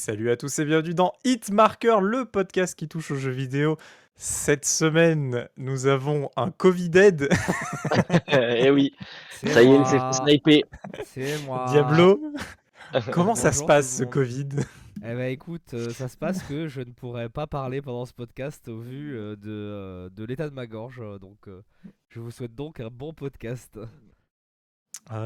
salut à tous et bienvenue dans Hitmarker, le podcast qui touche aux jeux vidéo. Cette semaine, nous avons un Covid-Dead. eh oui, C'est ça y est, moi. c'est fait sniper. C'est moi. Diablo. Comment ça se passe ce. Covid? Eh ben écoute, euh, ça se passe que je ne pourrais pas parler pendant ce podcast au vu euh, de, euh, de l'état de ma gorge. Donc euh, je vous souhaite donc un bon podcast.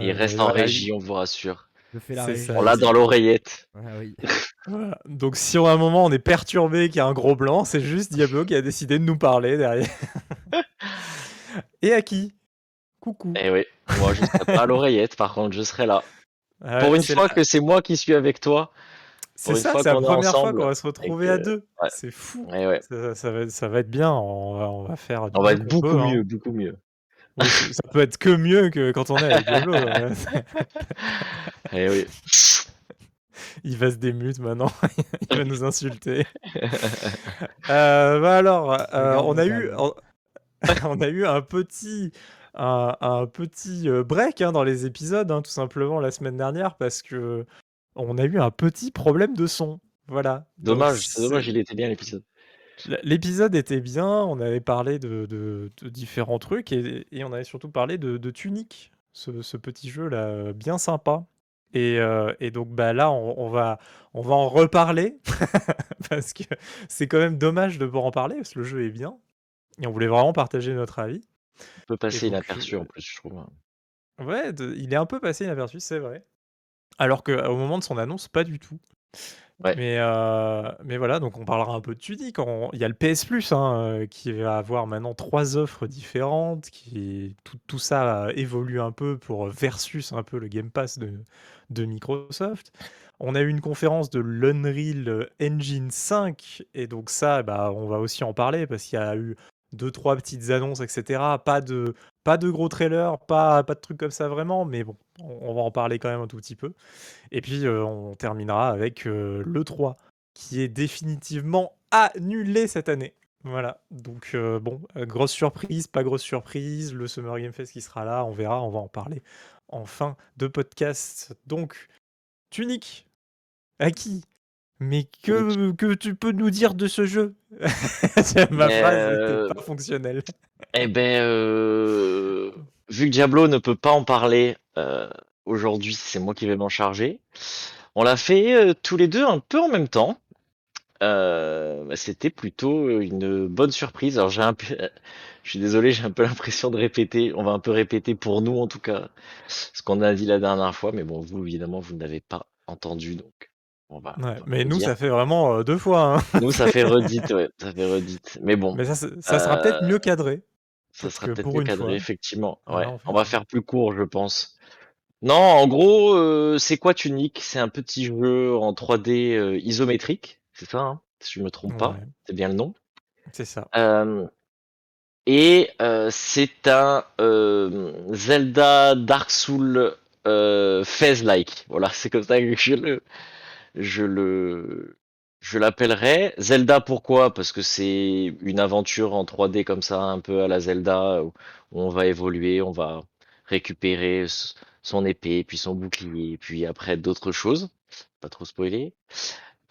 Il reste en régie, on vous rassure. Je fais la ça. On l'a dans l'oreillette. Ah oui. Voilà. Donc si à un moment on est perturbé qu'il y a un gros blanc, c'est juste Diablo qui a décidé de nous parler derrière. et à qui? Coucou. Eh oui, moi je serai pas à l'oreillette, par contre je serai là. Ah Pour une fois la- que c'est moi qui suis avec toi. c'est ça, c'est la première fois qu'on va se retrouver et à deux. ouais. C'est fou. Eh ouais. Ça, ça va, être- ça va être bien. On va, on va faire. du On va être beaucoup hein. mieux, beaucoup mieux. Oui, ça peut être que mieux que quand on est avec Diablo. Eh oui. Il va se démute maintenant. Il va nous insulter. Euh, bah alors, euh, on a eu, on, a eu un petit, un, un petit euh, break hein, dans les épisodes, hein, tout simplement la semaine dernière, parce que on a eu un petit problème de son. Voilà. Dommage, c'est dommage, il était bien l'épisode. L'épisode était bien, on avait parlé de, de- de différents trucs et, et on avait surtout parlé de, de Tunic, ce, ce petit jeu là euh, bien sympa. Et, euh, et donc bah là on, on va, on va en reparler parce que c'est quand même dommage de pas en parler parce que le jeu est bien et on voulait vraiment partager notre avis. On peut passer inaperçu euh, en plus, je trouve. Ouais, de- il est un peu passé inaperçu, c'est vrai. Alors qu'au moment de son annonce, pas du tout. Mais, euh, mais voilà, donc on parlera un peu de Tunic. On- Il y a le PS Plus hein, euh, qui va avoir maintenant trois offres différentes. Qui, tout, tout ça euh, évolue un peu pour versus un peu le Game Pass de, de Microsoft. On a eu une conférence de l'Unreal Engine 5 et donc ça, bah, on va aussi en parler parce qu'il y a eu deux trois petites annonces, etc. Pas de pas de gros trailers, pas pas de trucs comme ça vraiment, mais bon, on, va en parler quand même un tout petit peu. Et puis euh, on terminera avec euh, le 3 qui est définitivement annulé cette année. Voilà, donc euh, bon, grosse surprise, pas grosse surprise, le Summer Game Fest qui sera là, on verra, on va en parler en fin de podcast. Donc, Tunic, à qui? Mais que, que tu peux nous dire de ce jeu? Ma phrase euh, n'était pas fonctionnelle. Eh ben, euh, vu que Diablo ne peut pas en parler euh, aujourd'hui, c'est moi qui vais m'en charger. On l'a fait euh, tous les deux un peu en même temps. Euh, bah, C'était plutôt une bonne surprise. Alors j'ai un peu, je suis désolé, j'ai un peu l'impression de répéter. On va un peu répéter pour nous en tout cas ce qu'on a dit la dernière fois, mais bon, vous évidemment vous n'avez pas entendu, donc Ouais, va mais nous, dire. ça fait vraiment euh, deux fois. hein. nous ça fait redite, ouais, ça fait redite. Mais bon, Mais ça, sera peut-être Euh, mieux cadré. Ça sera peut-être mieux une cadré, fois. effectivement. Ouais, on fait on va faire plus court, je pense. Non, en gros, euh, c'est quoi Tunic? C'est un petit jeu en 3D euh, isométrique, c'est ça, hein si je me trompe pas, c'est bien le nom. c'est ça. Euh, et euh, c'est un euh, Zelda Dark Souls euh, Phase-like. Voilà, c'est comme ça que je le, je le, je l'appellerais. Zelda, pourquoi? Parce que c'est une aventure en 3D comme ça, un peu à la Zelda, où on va évoluer, on va récupérer son épée, puis son bouclier, puis après d'autres choses. Pas trop spoiler.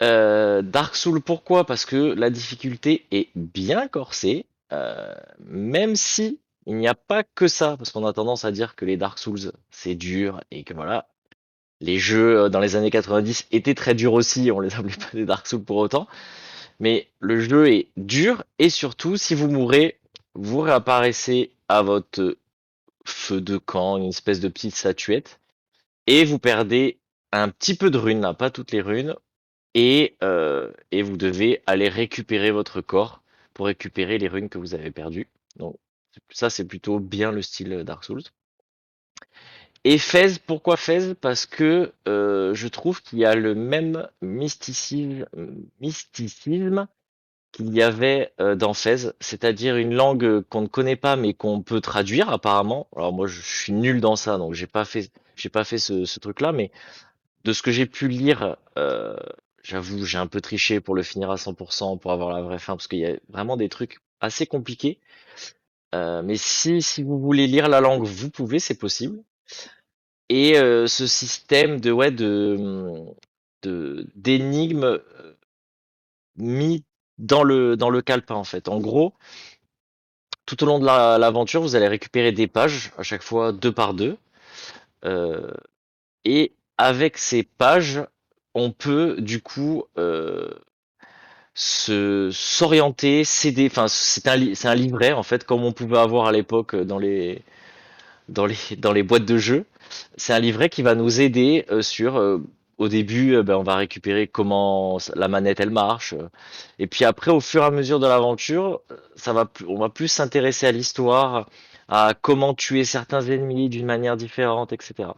Euh, Dark Souls, pourquoi? Parce que la difficulté est bien corsée, euh, même si il n'y a pas que ça, parce qu'on a tendance à dire que les Dark Souls, c'est dur, et que voilà, les jeux euh, dans les années 90 étaient très durs aussi, on les appelait pas des Dark Souls pour autant. Mais le jeu est dur et surtout, si vous mourrez, vous réapparaissez à votre feu de camp, une espèce de petite statuette, et vous perdez un petit peu de runes, là, pas toutes les runes, et, euh, et vous devez aller récupérer votre corps pour récupérer les runes que vous avez perdues. Donc ça, c'est plutôt bien le style Dark Souls. Et Fez, pourquoi Fez? Parce que euh, je trouve qu'il y a le même mysticisme, qu'il y avait euh, dans Fez, c'est-à-dire une langue qu'on ne connaît pas mais qu'on peut traduire apparemment. Alors moi je suis nul dans ça, donc j'ai pas fait, pas fait ce, truc-là, mais de ce que j'ai pu lire, euh, j'avoue j'ai un peu triché pour le finir à 100% pour avoir la vraie fin, parce qu'il y a vraiment des trucs assez compliqués. Mais si si vous voulez lire la langue, vous pouvez, c'est possible. Et euh, ce système de ouais d'énigmes euh, mis dans le dans le calepin en fait. En gros, tout au long de la- l'aventure, vous allez récupérer des pages à chaque fois deux par deux, euh, et avec ces pages, on peut du coup s'orienter, céder. Enfin, c'est un c'est un livret en fait, comme on pouvait avoir à l'époque dans les dans les dans les boîtes de jeux. C'est un livret qui va nous aider euh, sur euh, au début, euh, ben, on va récupérer comment la manette elle marche, et puis après, au fur et à mesure de l'aventure, ça va, on va plus s'intéresser à l'histoire, à comment tuer certains ennemis d'une manière différente, etc.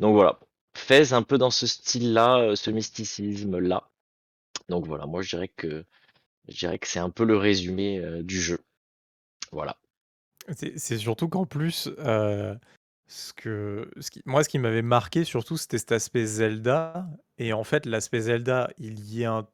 Donc voilà, Fez un peu dans ce style-là, ce mysticisme-là. Donc voilà, moi je dirais que je dirais que c'est un peu le résumé du jeu. Voilà. C'est surtout qu'en plus, euh, ce que, ce qui, moi, ce qui m'avait marqué surtout, c'était cet aspect Zelda. Et en fait, l'aspect Zelda, il y est un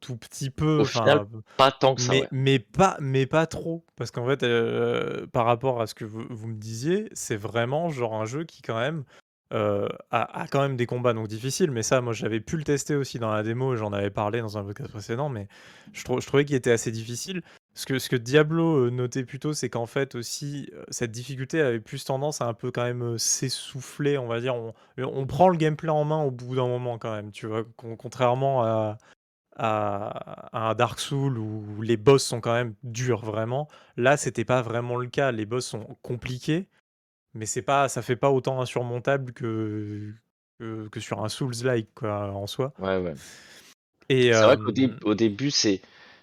tout petit peu, Au final, enfin, pas tant que ça, mais, ouais. mais pas, mais pas trop. Parce qu'en fait, euh, par rapport à ce que vous, vous me disiez, c'est vraiment genre un jeu qui, quand même, euh, a, a quand même des combats donc difficiles. Mais ça, moi, j'avais pu le tester aussi dans la démo, j'en avais parlé dans un podcast précédent, mais je, trou- je trouvais qu'il était assez difficile. Ce que, ce que Diablo euh, notait plutôt, c'est qu'en fait aussi, euh, cette difficulté avait plus tendance à un peu quand même euh, s'essouffler, on va dire. On, on prend le gameplay en main au bout d'un moment quand même, tu vois, con- contrairement à, à, à un Dark Souls où les boss sont quand même durs vraiment. Là, c'était pas vraiment le cas. Les boss sont compliqués, mais c'est pas, ça fait pas autant insurmontable que, que, que sur un Souls-like en soi. Ouais, ouais. Et C'est vrai qu'au dé- au début, c'est,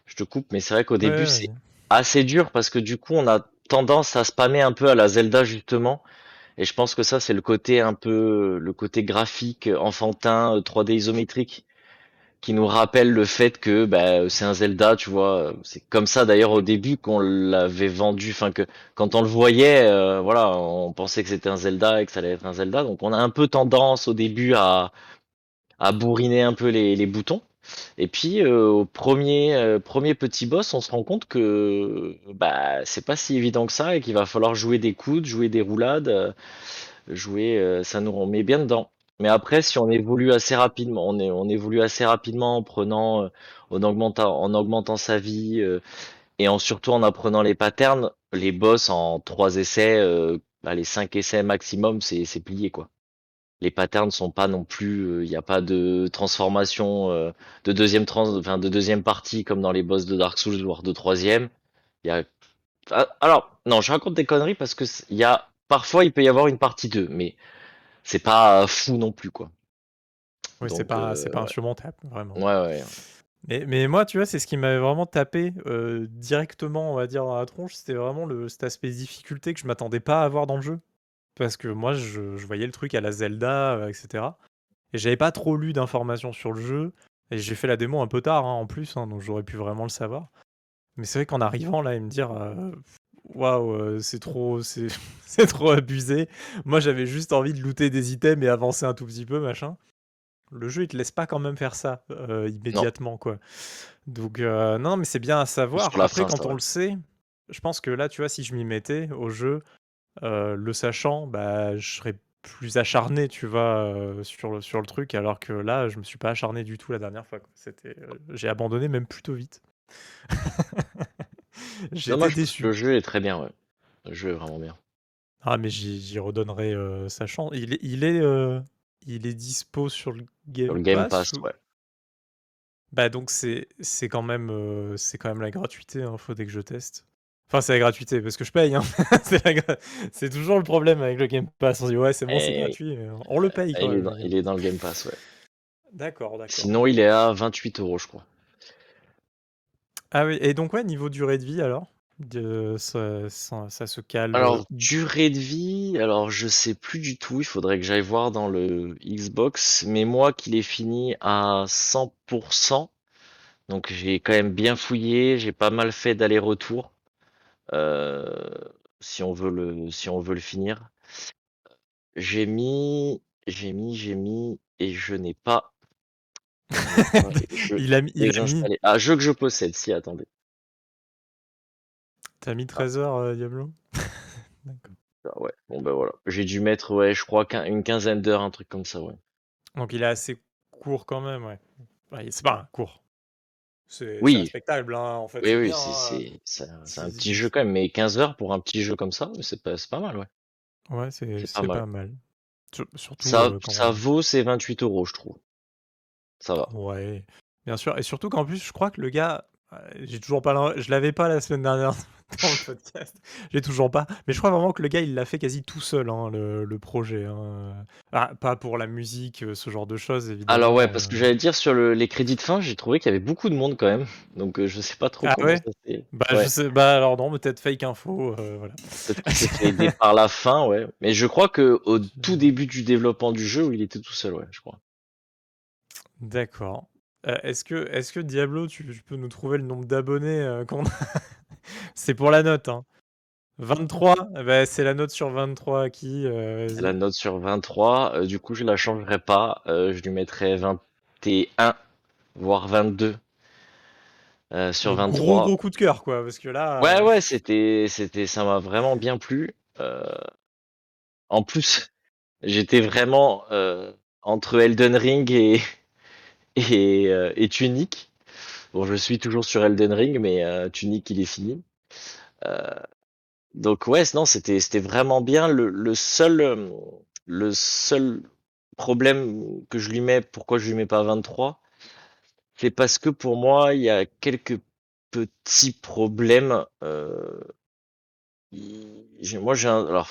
je te coupe, mais c'est vrai qu'au début, ouais, c'est assez dur parce que du coup, on a tendance à spammer un peu à la Zelda justement. Et je pense que ça, c'est le côté un peu, le côté graphique, enfantin, euh, 3D isométrique, qui nous rappelle le fait que bah, c'est un Zelda, tu vois. C'est comme ça d'ailleurs au début qu'on l'avait vendu, enfin que quand on le voyait, euh, voilà, on pensait que c'était un Zelda et que ça allait être un Zelda. Donc on a un peu tendance au début à, à bourriner un peu les, les boutons. Et puis euh, au premier euh, premier petit boss, on se rend compte que bah c'est pas si évident que ça et qu'il va falloir jouer des coudes, jouer des roulades, euh, jouer, ça nous remet bien dedans. Mais après, si on évolue assez rapidement, on, évolue assez rapidement en prenant, en augmentant, en augmentant sa vie et en surtout en apprenant les patterns, les boss en trois essais, bah, les cinq essais maximum, c'est c'est plié quoi les patterns sont pas non plus, il n'y a pas de transformation euh, de deuxième trans, enfin de deuxième partie comme dans les boss de Dark Souls voire de troisième. Il y a, ah, alors non, je raconte des conneries parce que il y a parfois il peut y avoir une partie 2 mais c'est pas fou non plus quoi. Oui, c'est pas, euh, c'est pas insurmontable, vraiment. ouais ouais. Mais, mais moi, tu vois, c'est ce qui m'avait vraiment tapé euh, directement, on va dire, dans la tronche. C'était vraiment le, cet aspect difficulté que je m'attendais pas à avoir dans le jeu. Parce que moi, je, je voyais le truc à la Zelda, euh, etc. Et j'avais pas trop lu d'informations sur le jeu. Et j'ai fait la démo un peu tard, hein, en plus, hein, donc j'aurais pu vraiment le savoir. Mais c'est vrai qu'en arrivant là et me dire, euh, waouh, euh, c'est trop, c'est trop abusé. Moi, j'avais juste envie de looter des items et avancer un tout petit peu, machin. Le jeu, il te laisse pas quand même faire ça euh, Non, immédiatement, quoi. Donc, euh, non, mais c'est bien à savoir. Après, fin quand on le sait, je pense que là, tu vois, si je m'y mettais au jeu, euh, le sachant, bah, je serais plus acharné, tu vois, euh, sur le, sur le truc, alors que là, je me suis pas acharné du tout la dernière fois. quoi. C'était, euh, j'ai abandonné même plutôt vite. Parce que déçu. le jeu est très bien ouais. Le jeu est vraiment bien. Ah, mais j'y j'y redonnerai euh, sa chance. Il est, il est, euh, il est dispo sur le Sur le Game Game Pass Pass ou... ouais. Bah donc c'est c'est quand même euh, c'est quand même la gratuité, hein, faut dès que je teste. Enfin c'est la gratuité parce que je paye, hein. c'est la gra- c'est toujours le problème avec le Game Pass. On se dit ouais c'est bon c'est Et, gratuit, mais on le paye et quand il est même dans, il est dans le Game Pass ouais. D'accord, d'accord. Sinon il est à 28 euros je crois. Ah oui, et donc ouais, niveau durée de vie alors, de, ça, ça, ça se cale. euh, Alors, durée de vie, alors je sais plus du tout, il faudrait que j'aille voir dans le Xbox, mais moi qui l'ai fini à 100%, donc j'ai quand même bien fouillé, j'ai pas mal fait d'aller-retour, si on veut le, si on veut le finir. J'ai mis, j'ai mis, j'ai mis, et je n'ai pas, je il a mis, il a mis. Ah, jeu que je possède, si, attendez. t'as mis Ah, 13 heures euh, Diablo? D'accord. ah ouais, bon ben voilà. J'ai dû mettre, ouais, je crois qu'un- une quinzaine d'heures, un truc comme ça, ouais. Donc il est assez court quand même, ouais. Ouais, c'est pas un court. C'est Oui. respectable, hein, en fait, Oui, c'est oui, hein, c'est un, petit jeu quand même, mais 15 heures pour un petit jeu comme ça, c'est pas, pas mal, ouais. Ouais, c'est pas, mal. surtout ça, ça vaut ses 28 euros, je trouve. Ça va. Ouais, bien sûr. Et surtout qu'en plus, je crois que le gars, j'ai toujours pas, je l'avais pas la semaine dernière dans le podcast. J'ai toujours pas. Mais je crois vraiment que le gars, il l'a fait quasi tout seul, hein, le, projet. Hein. Ah, pas pour la musique, euh, ce genre de choses, évidemment. Alors ouais, parce que euh. j'allais dire sur les crédits de fin, j'ai trouvé qu'il y avait beaucoup de monde quand même. Donc euh, je sais pas trop ah comment ça s'est. Bah, je sais... bah alors non, peut-être fake info. voilà. Peut-être que aidé par la fin, ouais. Mais je crois que au tout début du développement du jeu, il était tout seul, ouais, je crois. D'accord. Est-ce que, est que Diablo, tu, peux nous trouver le nombre d'abonnés qu'on a? C'est pour la note, hein. 23, eh ben, c'est la note sur 23 qui euh, la note sur 23, euh, du coup je la changerai pas, euh, je lui mettrai 21, voire 22 sur 23. Gros gros coup de cœur quoi, parce que là. Ouais ouais, c'était, c'était, ça m'a vraiment bien plu. en plus, j'étais vraiment entre Elden Ring et et, et Tunic. Bon, je suis toujours sur Elden Ring, mais Tunic il est fini. Donc ouais, non, c'était vraiment bien. Le, le seul euh, le seul problème que je lui mets, pourquoi je lui mets pas 23, c'est parce que pour moi, il y a quelques petits problèmes. Euh, moi, j'ai alors,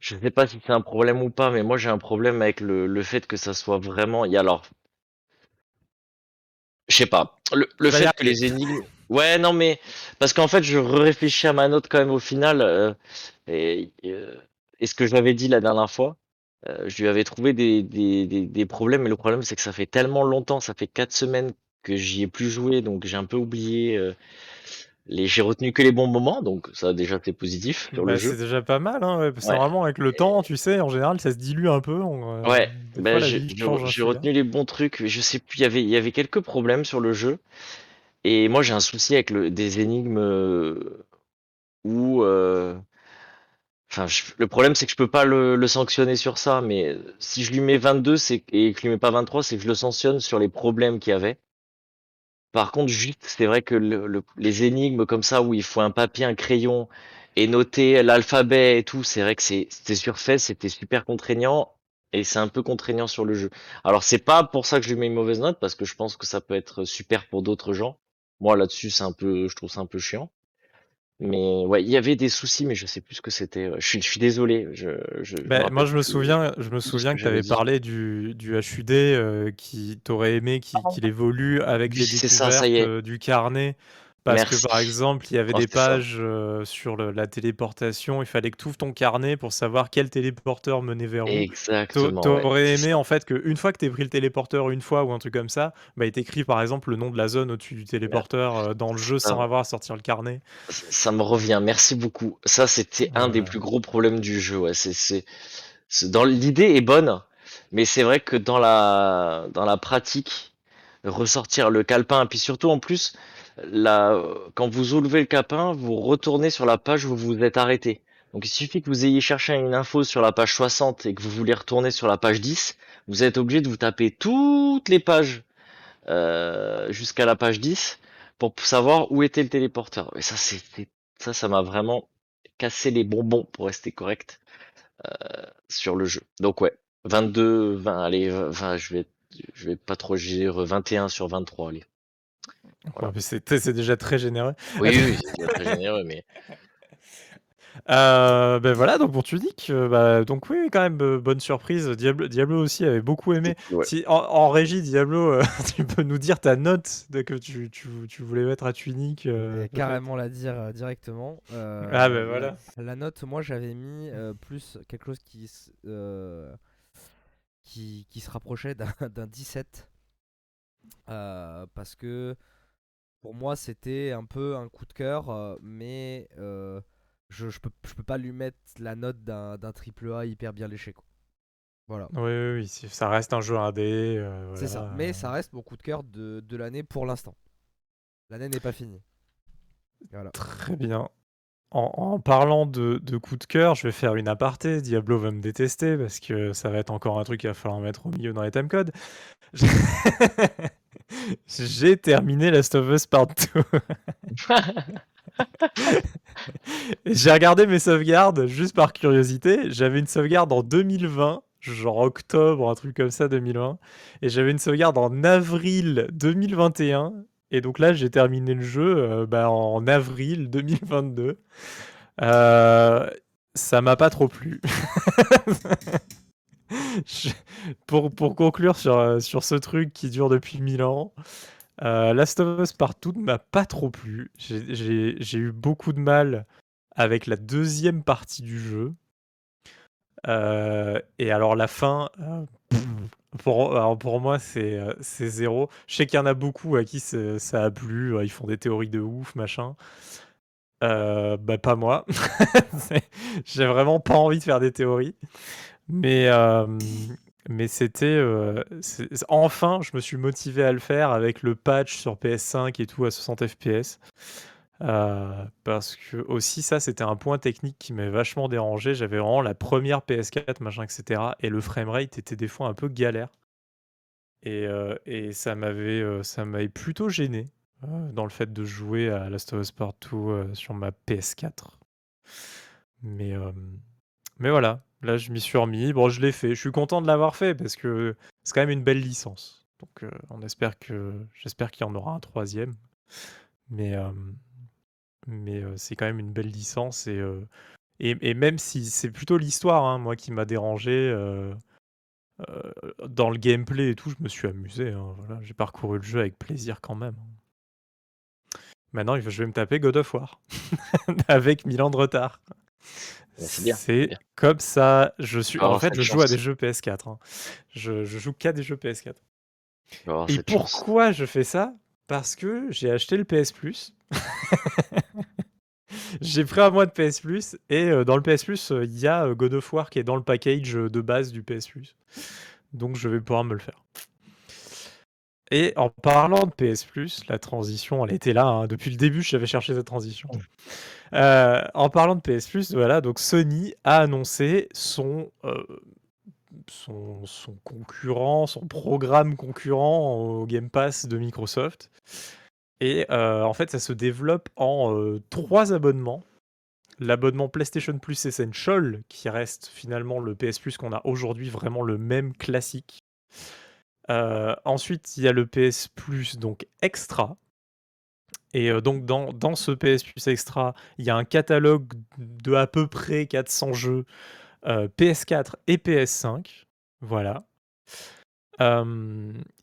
je sais pas si c'est un problème ou pas, mais moi j'ai un problème avec le, le fait que ça soit vraiment. Alors, je sais pas, le, le fait que les énigmes, Ouais, non, mais parce qu'en fait, je réfléchis à ma note quand même au final. Euh, et, euh, et, ce que j'avais dit la dernière fois, euh, je lui avais trouvé des, des, des, des problèmes. Mais le problème, c'est que ça fait tellement longtemps, ça fait quatre semaines que j'y ai plus joué, donc j'ai un peu oublié. Les, j'ai retenu que les bons moments, donc ça déjà c'est positif sur le bah, jeu. C'est déjà pas mal, hein, parce que normalement avec le temps, tu sais, en général, ça se dilue un peu. ouais, bah, j'ai retenu les bons trucs. Je sais plus, il y avait, il y avait quelques problèmes sur le jeu. Et moi, j'ai un souci avec le, des énigmes euh, où. Euh, enfin, le problème, c'est que je peux pas le, le, sanctionner sur ça, mais si je lui mets 22 c'est, et que je lui mets pas 23, c'est que je le sanctionne sur les problèmes qu'il y avait. Par contre, juste, c'est vrai que le, les énigmes comme ça, où il faut un papier, un crayon, et noter l'alphabet et tout, c'est vrai que c'est, c'était surfait, c'était super contraignant, et c'est un peu contraignant sur le jeu. Alors, c'est pas pour ça que je lui mets une mauvaise note, parce que je pense que ça peut être super pour d'autres gens. Moi là-dessus, c'est un peu, je trouve ça un peu chiant. Mais ouais, il y avait des soucis, mais je sais plus ce que c'était. Je suis, je suis désolé. Je, je, bah, moi, je me souviens, je me souviens que, tu avais parlé du, du HUD euh, qui t'aurait aimé qu'il évolue avec les découvertes ça, ça euh, du carnet. Parce que par exemple, il y avait des pages euh, sur la téléportation, il fallait que tu ouvres ton carnet pour savoir quel téléporteur menait vers où. Exactement. T'aurais aimé en fait qu'une fois que tu aies pris le téléporteur une fois ou un truc comme ça, bah, il t'écrit par exemple le nom de la zone au-dessus du téléporteur euh, dans le jeu sans avoir à sortir le carnet. Ça me revient, merci beaucoup. Ça, c'était un des plus gros problèmes du jeu. Ouais. C'est, dans l'idée est bonne, mais c'est vrai que dans la dans la pratique, ressortir le calepin, et puis surtout en plus là, quand vous soulevez le capin, vous retournez sur la page où vous êtes arrêté. Donc il suffit que vous ayez cherché une info sur la page 60 et que vous voulez retourner sur la page 10, vous êtes obligé de vous taper toutes les pages euh, jusqu'à la page 10 pour savoir où était le téléporteur. Et ça, c'est ça, ça m'a vraiment cassé les bonbons pour rester correct euh, sur le jeu. Donc ouais, 22, 20, allez, 20, je vais, je vais pas trop dire 21 sur 23, allez c'est déjà très généreux. Oui, oui, c'est très généreux, mais. Euh, ben voilà, donc pour tu dis que bah, donc oui, quand même euh, bonne surprise. Diablo, Diablo aussi avait beaucoup aimé. Si en, régie Diablo, euh, tu peux nous dire ta note de que tu, tu, tu voulais mettre à Tunic. carrément la dire directement. ah ben voilà. La, note, moi j'avais mis plus quelque chose qui qui, qui se rapprochait d'un 17 parce que pour moi, c'était un peu un coup de cœur, euh, mais euh, je, je, peux, je peux pas lui mettre la note d'un triple A hyper bien léché. Quoi. Voilà. Oui, oui, oui, ça reste un jeu indé. Euh, C'est ça, mais ça reste mon coup de cœur de, de l'année pour l'instant. L'année n'est pas finie. Très bien. en, en parlant de, de coup de cœur, je vais faire une aparté. Diablo va me détester parce que ça va être encore un truc qu'il va falloir mettre au milieu dans les timecodes. J'ai terminé Last of Us Part 2. J'ai regardé mes sauvegardes juste par curiosité. J'avais une sauvegarde en 2020, genre octobre, un truc comme ça, 2020. Et j'avais une sauvegarde en avril 2021. Et donc là, j'ai terminé le jeu euh, bah, en avril 2022. Euh, ça m'a pas trop plu. Pour, pour conclure sur, euh, sur ce truc qui dure depuis 1000 ans, euh, Last of Us Partout ne m'a pas trop plu. J'ai- eu beaucoup de mal avec la deuxième partie du jeu. Euh, et alors la fin, pour, pour moi, c'est zéro. Je sais qu'il y en a beaucoup à qui ça a plu. Ils font des théories de ouf, machin. Bah pas moi. J'ai vraiment pas envie de faire des théories. Mais, euh, mais c'était. euh, enfin, je me suis motivé à le faire avec le patch sur PS5 et tout à 60 FPS. Euh, parce que aussi, ça, c'était un point technique qui m'avait vachement dérangé. J'avais vraiment la première PS4, machin, etc. Et le framerate était des fois un peu galère. Et, ça m'avait plutôt gêné dans le fait de jouer à Last of Us Part 2 euh, sur ma PS4. Mais, mais voilà, là je m'y suis remis. Bon, je l'ai fait. Je suis content de l'avoir fait parce que c'est quand même une belle licence. Donc euh, on espère que j'espère qu'il y en aura un troisième. Mais, euh, mais euh, c'est quand même une belle licence et, même si c'est plutôt l'histoire, hein, moi, qui m'a dérangé. dans le gameplay et tout, je me suis amusé. hein, voilà. J'ai parcouru le jeu avec plaisir quand même. Maintenant, je vais me taper God of War avec 1000 ans de retard. Ouais, c'est comme ça. Je suis. Vas En fait, je joue à des jeux PS4. hein. Je, je joue qu'à des jeux PS4. Tu vas avoir Et chance. pourquoi je fais ça? Parce que j'ai acheté le PS Plus. j'ai pris un mois de PS Plus et euh, dans le PS Plus, euh, il y a euh, God of War qui est dans le package de base du PS Plus. Donc je vais pouvoir me le faire. Et en parlant de PS Plus, la transition, elle était là. hein. Depuis le début, j'avais cherché cette transition. Euh, en parlant de PS Plus, voilà, donc Sony a annoncé son, euh, son, son concurrent, son programme concurrent au Game Pass de Microsoft. Et euh, en fait, ça se développe en trois abonnements. L'abonnement PlayStation Plus Essential, qui reste finalement le PS Plus qu'on a aujourd'hui, vraiment le même classique. Euh, ensuite, il y a le PS Plus donc Extra. Et euh, donc dans, dans ce PS Plus Extra, il y a un catalogue de à peu près 400 jeux euh, PS4 et PS5. Voilà.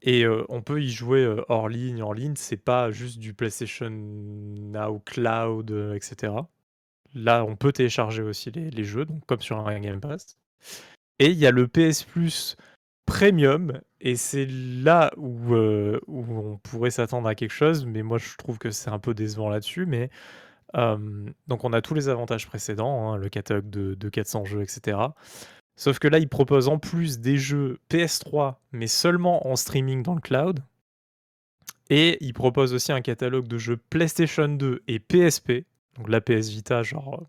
Et on peut y jouer hors ligne, en ligne. C'est pas juste du PlayStation Now Cloud, etc. Là, on peut télécharger aussi les, les jeux, donc comme sur un Game Pass. Et il y a le PS Plus Premium, et c'est là où, euh, où on pourrait s'attendre à quelque chose, mais moi je trouve que c'est un peu décevant là-dessus. Mais euh, donc on a tous les avantages précédents, hein, le catalogue de, de 400 jeux, etc. Sauf que là, il propose en plus des jeux PS3, mais seulement en streaming dans le cloud. Et il propose aussi un catalogue de jeux PlayStation 2 et PSP. Donc la PS Vita, genre,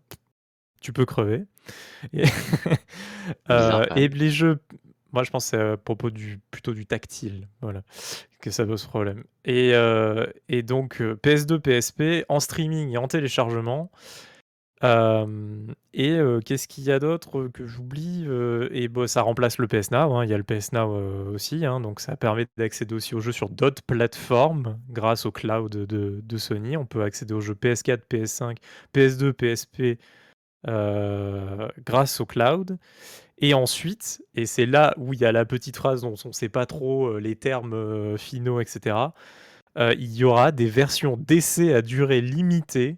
tu peux crever. Et, Euh, et les jeux, moi je pense que c'est à propos du, plutôt du tactile, voilà, que ça pose problème. Et, euh, et donc euh, PS2, PSP en streaming et en téléchargement. Euh, et euh, qu'est-ce qu'il y a d'autre que j'oublie Euh, Et bon, ça remplace le PS Now, hein, il y a le PS Now euh, aussi, hein, donc ça permet d'accéder aussi aux jeux sur d'autres plateformes grâce au cloud de, de Sony. On peut accéder aux jeux PS4, PS5, PS2, PSP euh, grâce au cloud. Et ensuite, et c'est là où il y a la petite phrase dont on ne sait pas trop euh, les termes euh, finaux, etc., euh, il y aura des versions d'essai à durée limitée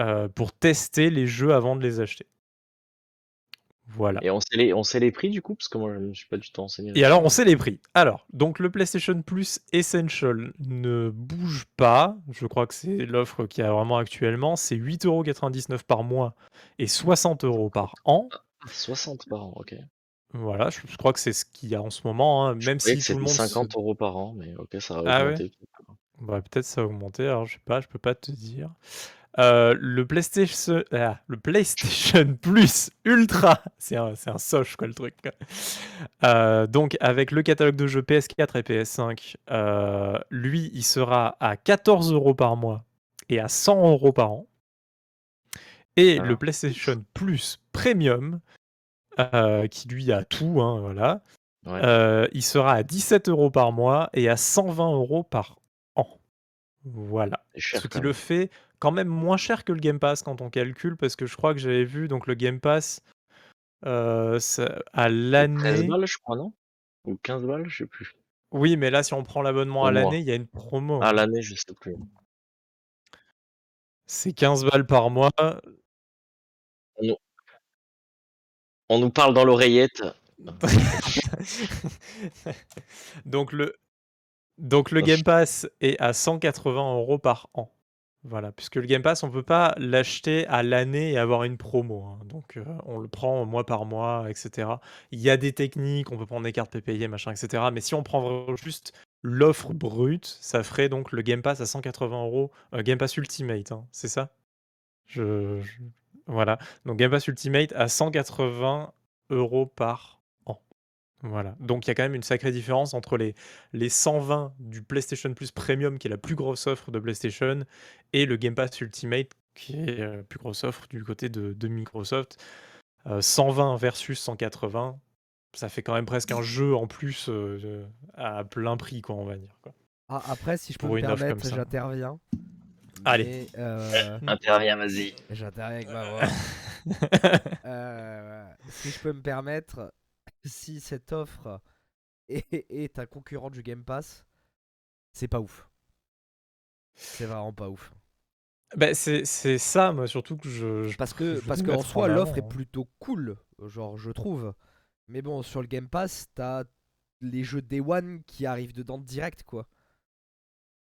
euh, pour tester les jeux avant de les acheter. Voilà. Et on sait, les, on sait les prix du coup Parce que moi je ne suis pas du tout renseigné. Et alors, on sait les prix. Alors, donc le PlayStation Plus Essential ne bouge pas. Je crois que c'est l'offre qu'il y a vraiment actuellement. C'est 8,99€ par mois et 60 euros par an. Ah, 60 par an, ok. Voilà, je, je crois que c'est ce qu'il y a en ce moment. hein, Même si tout le monde. se- 50 euros par an, mais ok, ça a Ah augmenté. Bah, peut-être ça a augmenté, alors je sais pas, je peux pas te dire. Euh, le PlayStation, ah, le PlayStation Plus Ultra, c'est un, un soche quoi le truc. Euh, donc avec le catalogue de jeux PS4 et PS5, euh, lui il sera à 14 euros par mois et à 100 euros par an. Et Ah. le PlayStation Plus Premium, euh, qui lui a tout, hein, voilà, Ouais. euh, il sera à 17 euros par mois et à 120 euros par an. Voilà. Cher Ce qui le fait quand même moins cher que le Game Pass quand on calcule, parce que je crois que j'avais vu donc le Game Pass euh, à C'est 13 l'année. balles, je crois, non? Ou 15 balles, je sais plus. Oui, mais là, si on prend l'abonnement à l'année, il y a une promo. À hein. l'année, je sais plus. C'est 15 balles par mois. On nous, on nous parle dans l'oreillette. donc le, donc le Game Pass est à 180 euros par an. Voilà, puisque le Game Pass, on peut pas l'acheter à l'année et avoir une promo. hein. Donc euh, on le prend mois par mois, etc. Il y a des techniques, on peut prendre des cartes PPI, machin, etc. Mais si on prend juste l'offre brute, ça ferait donc le Game Pass à 180 euros. euh, Game Pass Ultimate, hein, c'est ça? Je- Voilà. Donc Game Pass Ultimate à 180 euros par an. Voilà. Donc il y a quand même une sacrée différence entre les, les 120 du PlayStation Plus Premium, qui est la plus grosse offre de PlayStation, et le Game Pass Ultimate, qui est euh, la plus grosse offre du côté de, de Microsoft. Euh, 120 versus 180, ça fait quand même presque un jeu en plus euh, euh, à plein prix, quoi, on va dire. quoi. Ah, après, si je peux Pour me permettre, j'interviens. Allez. Euh, Interviens, vas-y. J'interviens avec ma voix. Euh, si je peux me permettre, si cette offre est, est un concurrent du Game Pass, c'est pas ouf. C'est vraiment pas ouf. Bah, c'est c'est ça, moi, surtout que je. je- Parce que je parce qu'en soi, l'offre est hein. plutôt cool, genre je trouve. Mais bon, sur le Game Pass, t'as les jeux Day One qui arrivent dedans direct, quoi.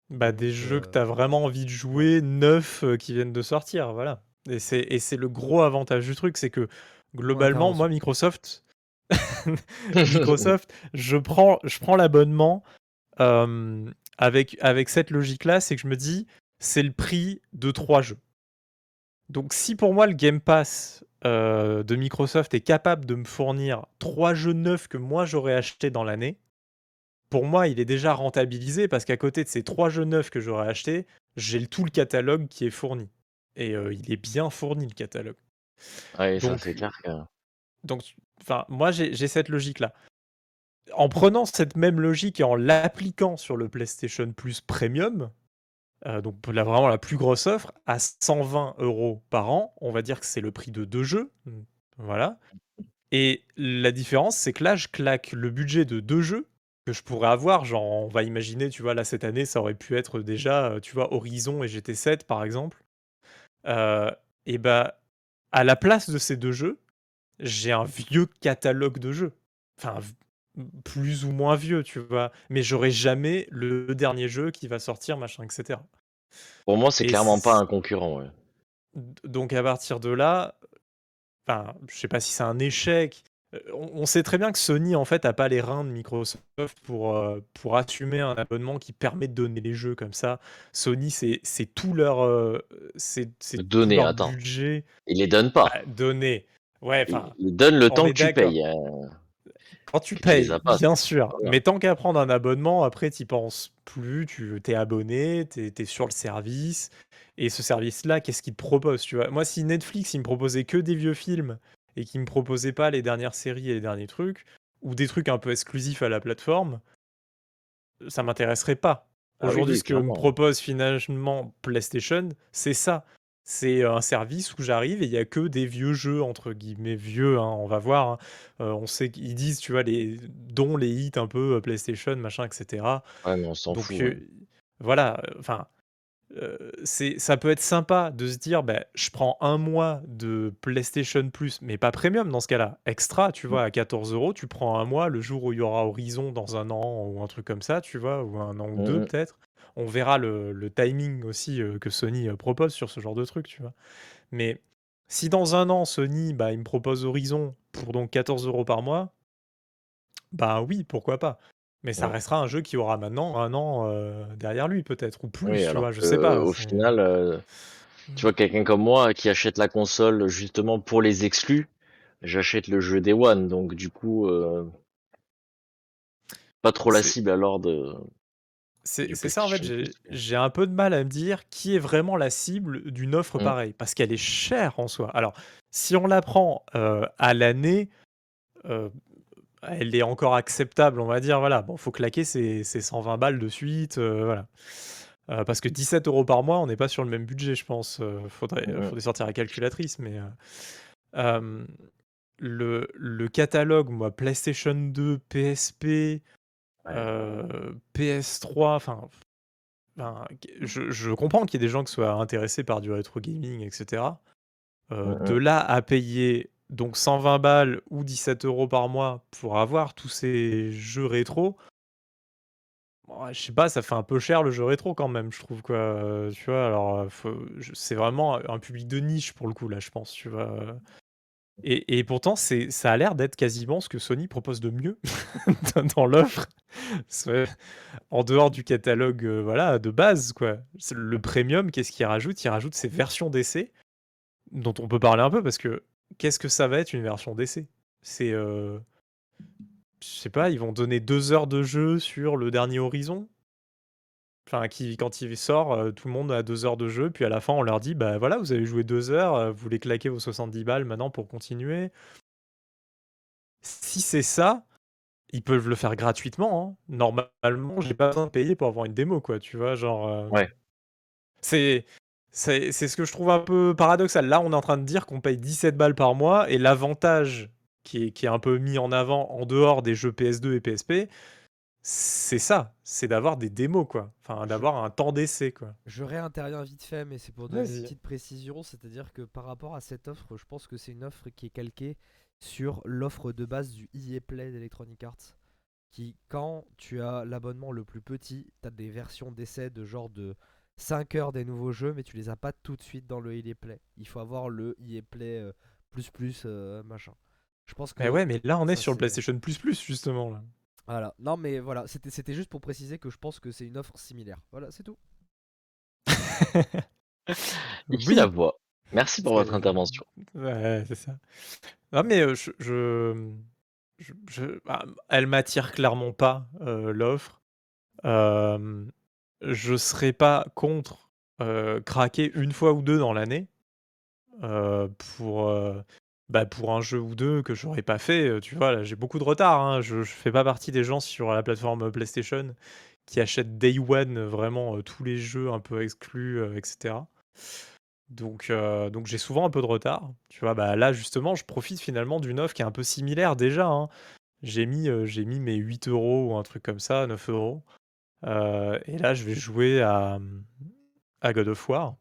Bah, des jeux que euh, tu as vraiment envie de jouer, neufs euh, qui viennent de sortir, voilà. Et c'est et c'est le gros avantage du truc, c'est que globalement, moi. Microsoft, Microsoft, je prends, je prends l'abonnement euh, avec, avec cette logique-là, c'est que je me dis, c'est le prix de trois jeux. Donc, si pour moi, le Game Pass euh, de Microsoft est capable de me fournir trois jeux neufs que moi j'aurais achetés dans l'année, pour moi, il est déjà rentabilisé parce qu'à côté de ces trois jeux neufs que j'aurais achetés, j'ai tout le catalogue qui est fourni. Et euh, il est bien fourni, le catalogue. Ouais, ça, Donc, c'est clair que. Donc, enfin, moi, j'ai j'ai cette logique-là. En prenant cette même logique et en l'appliquant sur le PlayStation Plus Premium, euh, donc vraiment la plus grosse offre, à 120 euros par an, on va dire que c'est le prix de deux jeux. Voilà. Et la différence, c'est que là, je claque le budget de deux jeux que je pourrais avoir. Genre, on va imaginer, tu vois, là, cette année, ça aurait pu être déjà, euh, tu vois, Horizon et GT7, par exemple. Euh, et bah, à la place de ces deux jeux, j'ai un vieux catalogue de jeux. Enfin, plus ou moins vieux, tu vois. Mais j'aurai jamais le dernier jeu qui va sortir, machin, etc. Pour moi, c'est clairement pas un concurrent. Ouais. Donc à partir de là, enfin, je sais pas si c'est un échec. Euh, On, on sait très bien que Sony en fait a pas les reins de Microsoft pour euh, pour assumer un abonnement qui permet de donner les jeux comme ça. Sony c'est c'est tout leur euh, c'est c'est tout Donner, leur attends. budget Il les donne pas. à donner. Ouais, enfin, le on temps est que tu d'accord. payes. euh. Quand tu Tu les payes, as pas. bien sûr. Voilà. Mais tant qu'à prendre un abonnement, après, tu penses plus, tu t'es abonné, tu es, sur le service. Et ce service-là, qu'est-ce qu'il te propose tu vois? Moi, si Netflix, il me proposait que des vieux films et qu'il me proposait pas les dernières séries et les derniers trucs, ou des trucs un peu exclusifs à la plateforme, ça m'intéresserait pas. Ah Aujourd'hui, oui, ce que me propose finalement PlayStation, c'est ça. C'est un service où j'arrive et il y a que des vieux jeux, entre guillemets, vieux, hein, on va voir. hein. Euh, on sait qu'ils disent, tu vois, les, dont les hits un peu euh, PlayStation, machin, etc. Ouais, mais on s'en fout. euh, ouais. voilà, euh, enfin, euh, c'est, ça peut être sympa de se dire, bah, je prends un mois de PlayStation Plus, mais pas premium dans ce cas-là, extra, tu vois, à 14 euros, tu prends un mois, le jour où il y aura Horizon dans un an ou un truc comme ça, tu vois, ou un an ou deux Mhm. peut-être. On verra le, le timing aussi euh, que Sony euh, propose sur ce genre de truc, tu vois. Mais si dans un an, Sony, bah, il me propose Horizon pour donc 14 euros par mois, bah oui, pourquoi pas. Mais ça Ouais. restera un jeu qui aura maintenant un an euh, derrière lui, peut-être, ou plus, tu alors vois, je que, sais pas. au c'est- final, euh, Tu vois, quelqu'un comme moi qui achète la console justement pour les exclus, j'achète le jeu Day One, donc du coup, euh, pas trop la C'est- cible alors de. C'est du c'est ça en fait, PlayStation j'ai un peu de mal à me dire qui est vraiment la cible d'une offre Mm. pareille, parce qu'elle est chère en soi. Alors, si on la prend à l'année, elle est encore acceptable, on va dire. Voilà, bon, faut claquer ses, ses 120 balles de suite, euh, voilà. Euh, parce que 17 euros par mois, on n'est pas sur le même budget, je pense. Euh, faudrait, Mm. faudrait sortir la calculatrice, mais euh, euh, le, le catalogue, moi, PlayStation 2, PSP, Ouais. euh, PS3, enfin, enfin, je, je comprends qu'il y ait des gens qui soient intéressés par du rétro gaming, etc. Euh, de là à payer donc 120 balles ou 17 euros par mois pour avoir tous ces jeux rétro, bon, je sais pas, ça fait un peu cher le jeu rétro quand même, je trouve quoi. tu vois, alors euh, c'est vraiment un public de niche pour le coup là, je pense. Tu vois. Et, et pourtant, c'est, ça a l'air d'être quasiment ce que Sony propose de mieux dans- l'offre. En dehors du catalogue euh, voilà, de base, quoi. Le premium, qu'est-ce qu'il rajoute? Il rajoute ces versions d'essai, dont on peut parler un peu, parce que qu'est-ce que ça va être une version d'essai C'est. euh, Je sais pas, ils vont donner deux heures de jeu sur le dernier Horizon? Enfin, qui, quand il sort, euh, tout le monde a deux heures de jeu, puis à la fin, on leur dit bah voilà, vous avez joué deux heures, euh, vous voulez claquer vos 70 balles maintenant pour continuer. Si c'est ça, ils peuvent le faire gratuitement. hein. Normalement, j'ai pas besoin de payer pour avoir une démo, quoi. Tu vois, genre. euh, Ouais. C'est. C'est ce que je trouve un peu paradoxal. Là, on est en train de dire qu'on paye 17 balles par mois et l'avantage qui est, qui est un peu mis en avant en dehors des jeux PS2 et PSP, c'est ça, c'est d'avoir des démos, quoi. Enfin, d'avoir un temps d'essai, quoi. Je réinterviens vite fait, mais c'est pour donner une petite précision, c'est-à-dire que par rapport à cette offre, je pense que c'est une offre qui est calquée sur l'offre de base du EA Play d'Electronic Arts, qui quand tu as l'abonnement le plus petit, tu as des versions d'essai de genre de 5 heures des nouveaux jeux, mais tu les as pas tout de suite dans le EA Play. Il faut avoir le EA Play euh, plus plus euh, machin. Je pense que Mais ouais, mais là, on est ça, sur le PlayStation Plus Plus, justement. Là. voilà. Non mais voilà, c'était c'était juste pour préciser que je pense que c'est une offre similaire. Voilà, c'est tout. Ici Oui, la voix. Merci pour votre intervention. Ouais, c'est ça. Non, mais euh, je, je, je- je- ah, elle m'attire clairement pas euh, l'offre. Euh, je serais pas contre craquer une fois ou deux dans l'année pour, bah, pour un jeu ou deux que j'aurais pas fait. Tu vois, là, j'ai beaucoup de retard. hein. Je, fais pas partie des gens sur la plateforme PlayStation qui achètent Day One vraiment tous les jeux un peu exclus, etc. Donc, donc j'ai souvent un peu de retard. Tu vois, bah là justement, je profite finalement d'une offre qui est un peu similaire déjà. hein. J'ai mis, j'ai mis mes 8 euros ou un truc comme ça, 9 euros. Euh, et là, je vais jouer à, à God of War.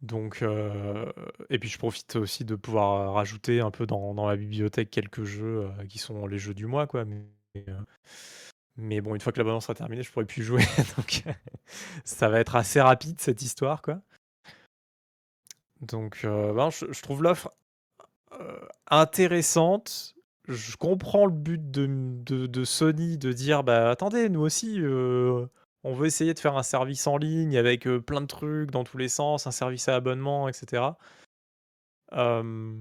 Donc, euh, et puis je profite aussi de pouvoir rajouter un peu dans, dans ma bibliothèque quelques jeux euh, qui sont les jeux du mois, quoi. Mais, bon, une fois que l'abonnement sera terminé, je pourrai plus jouer. Donc, ça va être assez rapide cette histoire, quoi. Donc, ben, je, trouve l'offre intéressante. Je comprends le but de, Sony de dire bah attendez, nous aussi, euh, on veut essayer de faire un service en ligne avec euh, plein de trucs dans tous les sens, un service à abonnement, etc. Euh,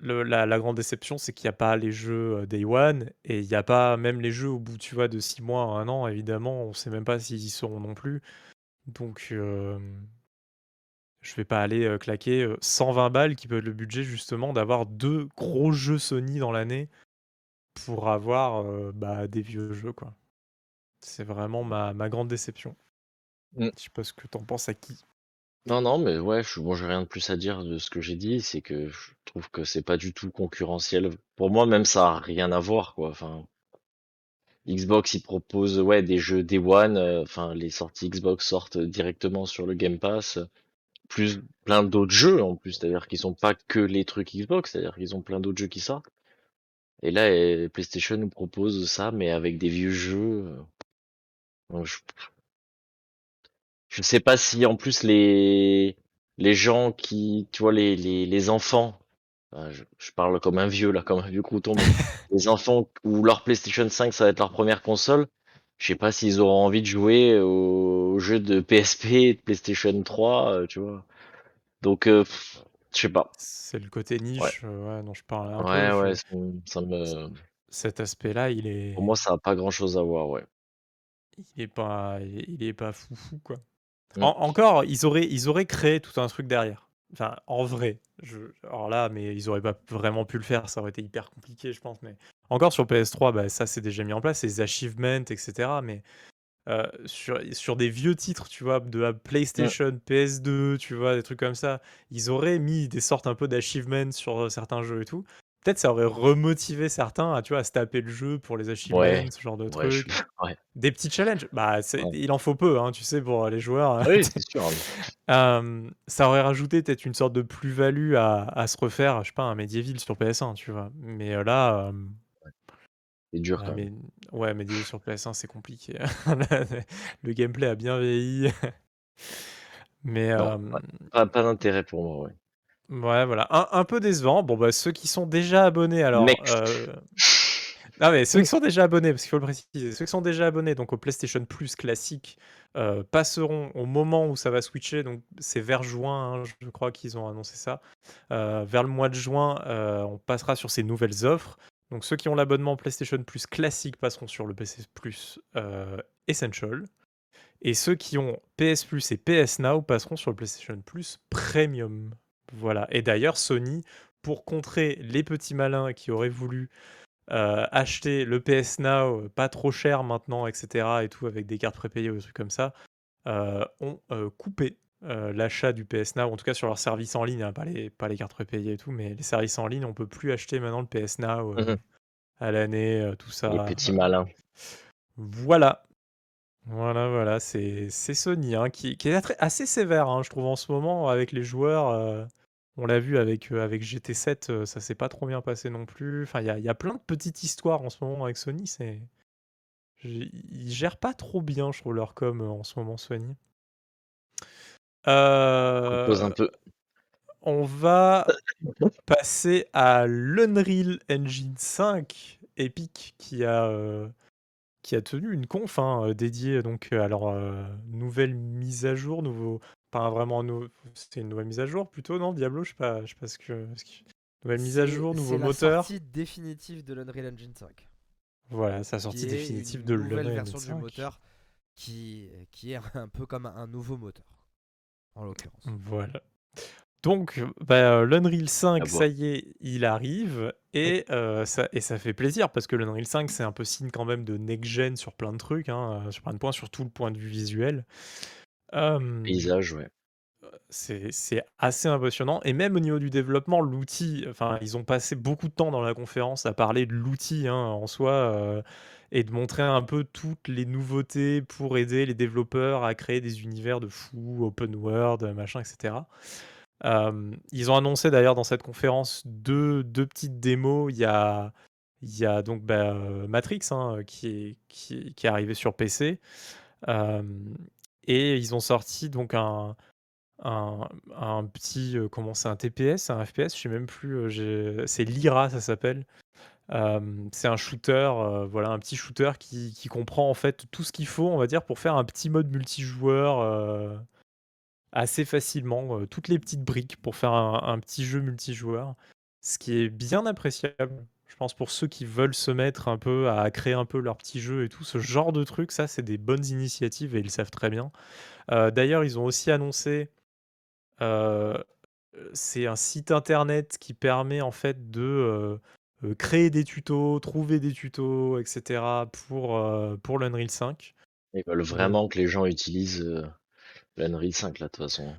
la, la grande déception, c'est qu'il n'y a pas les jeux Day One et il n'y a pas même les jeux au bout, tu vois, de 6 mois à un an, évidemment, on sait même pas s'ils y seront non plus. Donc, je vais pas aller euh, claquer euh, 120 balles qui peut être le budget justement d'avoir deux gros jeux Sony dans l'année pour avoir euh, bah, des vieux jeux quoi. C'est vraiment ma, ma grande déception. Mm. Je sais pas ce que t'en penses à qui. Non, non, mais ouais, je, bon, j'ai rien de plus à dire de ce que j'ai dit, c'est que je trouve que c'est pas du tout concurrentiel. Pour moi, même ça a rien à voir, quoi. Enfin, Xbox, il propose, ouais, des jeux Day One, euh, enfin, les sorties Xbox sortent directement sur le Game Pass, plus plein d'autres jeux en plus, c'est-à-dire qu'ils sont pas que les trucs Xbox, c'est-à-dire qu'ils ont plein d'autres jeux qui sortent. Et là, PlayStation nous propose ça, mais avec des vieux jeux. euh. Donc, je, je sais pas si en plus les les gens qui, tu vois, les les, les enfants, euh, je, je parle comme un vieux là, comme un vieux crouton, mais les enfants où leur PlayStation 5 ça va être leur première console, je sais pas s'ils auront envie de jouer aux jeux de PSP de PlayStation 3, euh, tu vois. Donc, euh, je sais pas. C'est le côté niche euh, ouais, dont je parlais un Ouais, peu. ouais, ça, me. Cet aspect-là, il est, Pour moi, ça a pas grand chose à voir, ouais. il est pas, il est pas foufou quoi. Mm. En- encore, ils auraient, ils auraient créé tout un truc derrière. Enfin, en vrai. Je, alors là, mais ils auraient pas vraiment pu le faire. Ça aurait été hyper compliqué, je pense. Mais encore sur PS3, bah, ça c'est déjà mis en place, les achievements, etc. Mais euh, sur, sur des vieux titres, tu vois, de la PlayStation, PS2, tu vois, des trucs comme ça, ils auraient mis des sortes un peu d'achievements sur certains jeux et tout. Peut-être ça aurait remotivé certains à, tu vois, à se taper le jeu pour les achievements, Ouais. ce genre de Ouais, je- trucs. ouais. Des petits challenges. Bah, il en faut peu, hein, tu sais, pour les joueurs. Ah oui, c'est sûr. Euh, ça aurait rajouté peut-être une sorte de plus-value à, à se refaire, je sais pas, un Medieval sur PS1, tu vois. Mais euh, là, euh, C'est dur ah, quand même. mais, ouais, Medieval sur PS1, c'est compliqué. Le gameplay a bien vieilli. Mais Non, euh, Pas, pas d'intérêt pour moi, ouais. Ouais, voilà. Un, un peu décevant. Bon, bah, ceux qui sont déjà abonnés, alors. Euh, Non, mais ceux qui sont déjà abonnés, parce qu'il faut le préciser, ceux qui sont déjà abonnés donc au PlayStation Plus classique euh, passeront au moment où ça va switcher, donc c'est vers juin, hein, je crois qu'ils ont annoncé ça. Euh, vers le mois de juin, euh, on passera sur ces nouvelles offres. Donc ceux qui ont l'abonnement PlayStation Plus classique passeront sur le PC Plus euh, Essential. Et ceux qui ont PS Plus et PS Now passeront sur le PlayStation Plus Premium. Voilà. Et d'ailleurs, Sony, pour contrer les petits malins qui auraient voulu euh, acheter le PS Now euh, pas trop cher maintenant, etc. et tout, avec des cartes prépayées ou des trucs comme ça, euh, ont euh, coupé l'achat du PS Now, en tout cas sur leur service en ligne, hein, pas, les, pas les cartes prépayées et tout, mais les services en ligne, on peut plus acheter maintenant le PS Now Mhm. à l'année, tout ça. Les petits malins. Voilà. Voilà, voilà, c'est c'est Sony hein, qui, qui est assez sévère, hein, je trouve, en ce moment, avec les joueurs. euh, on l'a vu avec, euh, avec GT7, euh, ça s'est pas trop bien passé non plus. Enfin, il y a, il y a plein de petites histoires en ce moment avec Sony. C'est... J'ai- Ils gèrent pas trop bien, je trouve, leur com euh, en ce moment, Sony. Euh, Pose un peu. on va passer à l'Unreal Engine 5 Epic qui a, qui a tenu une conf hein, euh, dédiée donc, à leur euh, nouvelle mise à jour, nouveau, pas vraiment nou- c'était une nouvelle mise à jour plutôt, non Diablo, je sais pas, je sais pas ce que, nouvelle mise à jour, nouveau C'est la moteur. sortie définitive de l'Unreal Engine 5. Voilà, sa sortie définitive une de nouvelle l'Unreal version Engine du 5. moteur qui, qui est un peu comme un nouveau moteur, en l'occurrence. Voilà. Donc, bah, euh, l'Unreal 5, À ça voir. y est, il arrive. Et, euh, ça, et ça fait plaisir parce que l'Unreal 5, c'est un peu signe quand même de next-gen sur plein de trucs, hein, euh, sur plein de points, surtout le point de vue visuel. Euh, Paysage, ouais. c'est c'est assez impressionnant. Et même au niveau du développement, l'outil, enfin, ils ont passé beaucoup de temps dans la conférence à parler de l'outil hein, en soi euh, et de montrer un peu toutes les nouveautés pour aider les développeurs à créer des univers de fou, open world, machin, etc. Euh, ils ont annoncé d'ailleurs dans cette conférence deux, deux petites démos. Il y a, il y a donc bah, euh, Matrix hein, qui, est, qui, est- arrivé sur PC. Euh, et ils ont sorti donc un, un, petit. comment c'est un TPS, un FPS, je sais même plus. c'est Lyra, ça s'appelle. C'est un shooter, voilà, un petit shooter qui, qui comprend en fait tout ce qu'il faut, on va dire, pour faire un petit mode multijoueur assez facilement, euh, toutes les petites briques pour faire un, un petit jeu multijoueur, ce qui est bien appréciable. Je pense pour ceux qui veulent se mettre un peu à créer un peu leur petit jeu et tout, ce genre de truc, ça c'est des bonnes initiatives et ils le savent très bien. Euh, D'ailleurs, ils ont aussi annoncé, euh, c'est un site internet qui permet en fait de créer des tutos, trouver des tutos, etc. pour, pour l'Unreal 5. Ils veulent vraiment que les gens utilisent l'Unreal 5 là, de toute façon.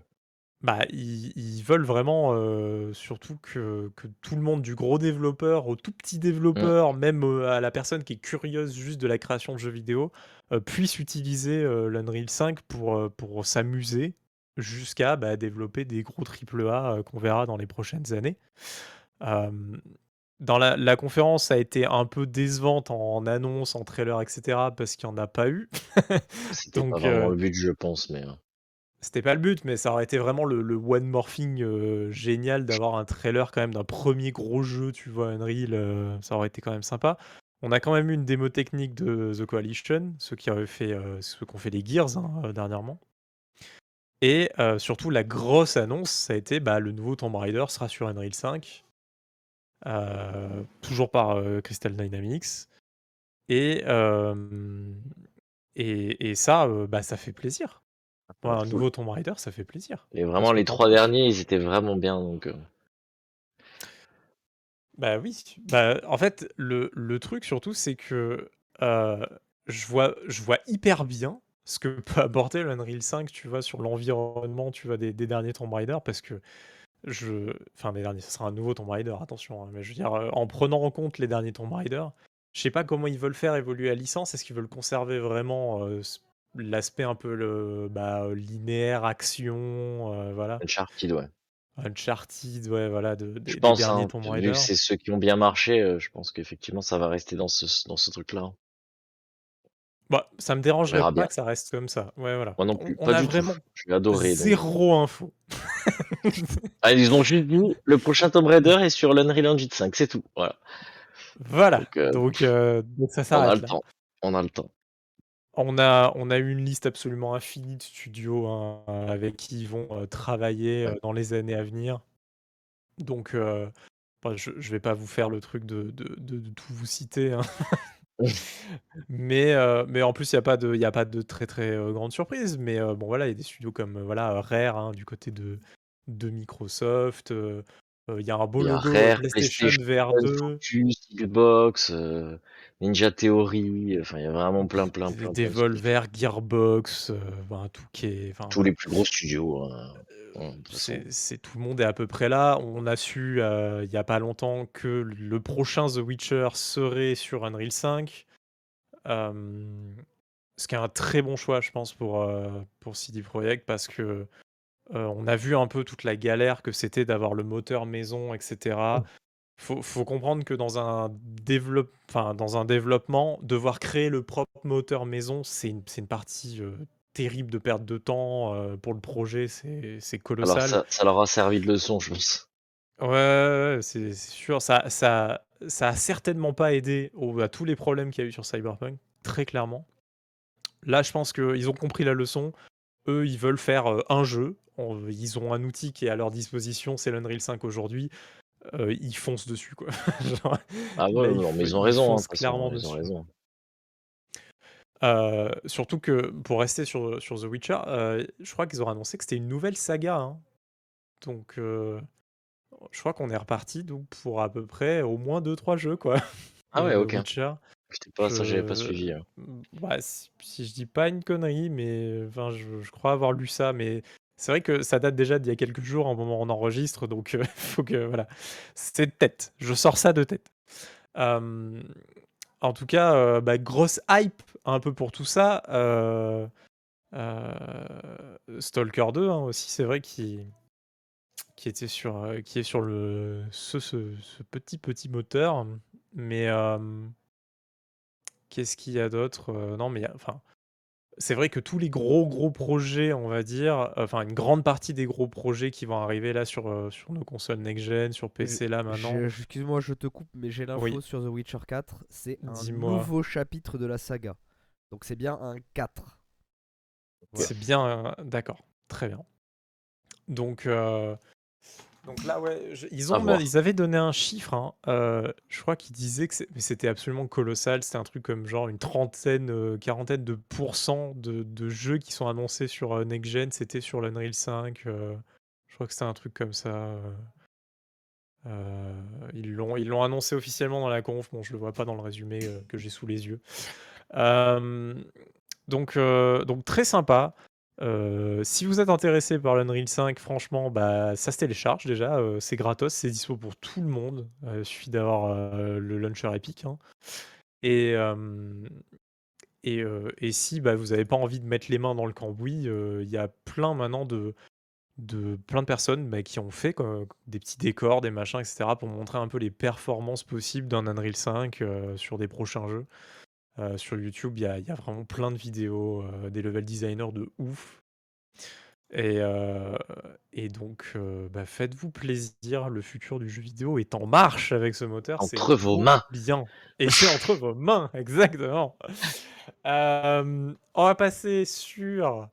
Bah, ils, ils veulent vraiment euh, surtout que, que tout le monde, du gros développeur au tout petit développeur, même euh, à la personne qui est curieuse juste de la création de jeux vidéo, euh, puisse utiliser l'Unreal 5 pour, pour s'amuser jusqu'à bah, développer des gros AAA qu'on verra dans les prochaines années. Dans la, la conférence a été un peu décevante en annonce, en trailer, etc. parce qu'il n'y en a pas eu. C'était pas vraiment le but, je pense, mais. euh, c'était pas le but, mais ça aurait été vraiment le, one morphing euh, génial d'avoir un trailer quand même d'un premier gros jeu, tu vois, Unreal, euh, ça aurait été quand même sympa. On a quand même eu une démo technique de The Coalition, ceux qui fait, ceux qui ont fait les Gears, hein, dernièrement. Et surtout la grosse annonce, ça a été, bah, le nouveau Tomb Raider sera sur Unreal 5. toujours par, Crystal Dynamics et et ça, bah, ça fait plaisir. Un nouveau Tomb Raider, ça fait plaisir. Et vraiment les trois derniers, ils étaient vraiment bien donc Bah oui, bah, en fait, le le truc surtout, c'est que, je vois je vois hyper bien ce que peut apporter l'Unreal 5, tu vois? Sur l'environnement, tu vois? Des des derniers Tomb Raider parce que je enfin des derniers, ce sera un nouveau Tomb Raider, attention, hein, mais je veux dire, en prenant en compte les derniers Tomb Raider, je sais pas comment ils veulent faire évoluer la licence. Est-ce qu'ils veulent conserver vraiment, l'aspect un peu le bah, linéaire, action, voilà? Uncharted, ouais. Uncharted, ouais, voilà, de Je des pense, derniers hein, Tomb vu que c'est ceux qui ont bien marché, je pense qu'effectivement ça va rester dans ce dans ce truc-là. Hein. Bah, ça me dérangerait pas que ça reste comme ça. Ouais, voilà. Moi non plus, on pas a du tout. J'ai adoré zéro info. Ah, ils ont juste dit: «Le prochain Tomb Raider est sur l'Unreal Engine 5», c'est tout, voilà. Voilà, donc ça on s'arrête a le temps, on a le temps. On a on a une liste absolument infinie de studios, hein, avec qui ils vont, travailler, dans les années à venir. Donc bah, je je vais pas vous faire le truc de de de tout vous citer, hein. Mais mais en plus, il y a pas de il y a pas de très, très, grande surprise. Mais bon, voilà, il y a des studios comme, voilà, Rare, hein, du côté de de Microsoft, il y a un beau logo, Rare, PlayStation PlayStation, VR 2. Focus, Xbox, Ninja Theory, enfin il y a vraiment plein, plein, plein, plein de Devolver, Gearbox, ben, tout qui est Tous les plus gros studios, hein, c'est tout le monde est à peu près là. On a su, il y a pas longtemps que le prochain The Witcher serait sur Unreal 5. ce qui est un très bon choix, je pense, pour, pour CD Projekt parce que, on a vu un peu toute la galère que c'était d'avoir le moteur maison et cetera. Faut faut comprendre que dans un enfin, dans un développement, devoir créer le propre moteur maison, c'est une partie, terrible de perte de temps, pour le projet, c'est Alors colossal. ça ça leur a servi de leçon, je pense. Ouais, c'est c'est sûr. Ça ça ça a certainement pas aidé au à tous les problèmes qu'il y a eu sur Cyberpunk, très clairement. Là, je pense qu'ils ont compris la leçon. Eux, ils veulent faire, un jeu. Ils ont un outil qui est à leur disposition, c'est l'Unreal 5 aujourd'hui. ils foncent dessus, quoi. Genre, Ah ouais, là, non, mais ils ont ils raison, hein, clairement ils ont raison. surtout que pour rester sur, sur The Witcher, je crois qu'ils ont annoncé que c'était une nouvelle saga, hein. Donc, je crois qu'on est reparti donc pour à peu près au moins 2-3 jeux, quoi, Ah ouais, de OK. Witcher. Pas ça, j'avais pas suivi, hein. bah, si si je dis pas une connerie, mais enfin, je je crois avoir lu ça, mais c'est vrai que ça date déjà d'il y a quelques jours, au moment où on enregistre, donc il faut que voilà. C'est de tête, je sors ça de tête. en tout cas, bah, grosse hype un peu pour tout ça. Stalker 2, hein, aussi, c'est vrai qui était sur, est sur le ce petit, petit moteur, mais Qu'est-ce qu'il y a d'autre? non, mais enfin, c'est vrai que tous les gros, gros projets, on va dire, enfin une grande partie des gros projets qui vont arriver là sur, sur nos consoles next gen, sur PC là maintenant. excuse-moi, je te coupe, mais j'ai l'info sur The Witcher 4, c'est un nouveau chapitre de la saga. Donc c'est bien un 4. C'est bien d'accord, très bien. Donc donc là, ouais, ils, ont, ils avaient donné un chiffre. Hein, euh, je crois qu'ils disaient que c'était absolument colossal. C'était un truc comme genre une trentaine, euh, quarantaine de pourcents de, jeux qui sont annoncés sur euh, Next Gen. C'était sur l'Unreal 5. je crois que c'était un truc comme ça. ils l'ont ils l'ont annoncé officiellement dans la conf. Bon, je le vois pas dans le résumé que j'ai sous les yeux. donc, donc très sympa si vous êtes intéressé par l'Unreal 5, franchement, bah, ça se télécharge déjà, c'est gratos, c'est dispo pour tout le monde. il suffit d'avoir, le launcher Epic, hein et et si, bah, vous n'avez pas envie de mettre les mains dans le cambouis, il y a plein maintenant de de plein de personnes, bah, qui ont fait des petits décors, des machins et cetera pour montrer un peu les performances possibles d'un Unreal 5, sur des prochains jeux. Sur YouTube, il y a y a vraiment plein de vidéos, des level designers de ouf Et, euh, et donc, euh, bah, faites-vous plaisir. Le futur du jeu vidéo est en marche avec ce moteur. Entre vos mains. bien. Et c'est entre vos mains, exactement. Euh, on va passer sur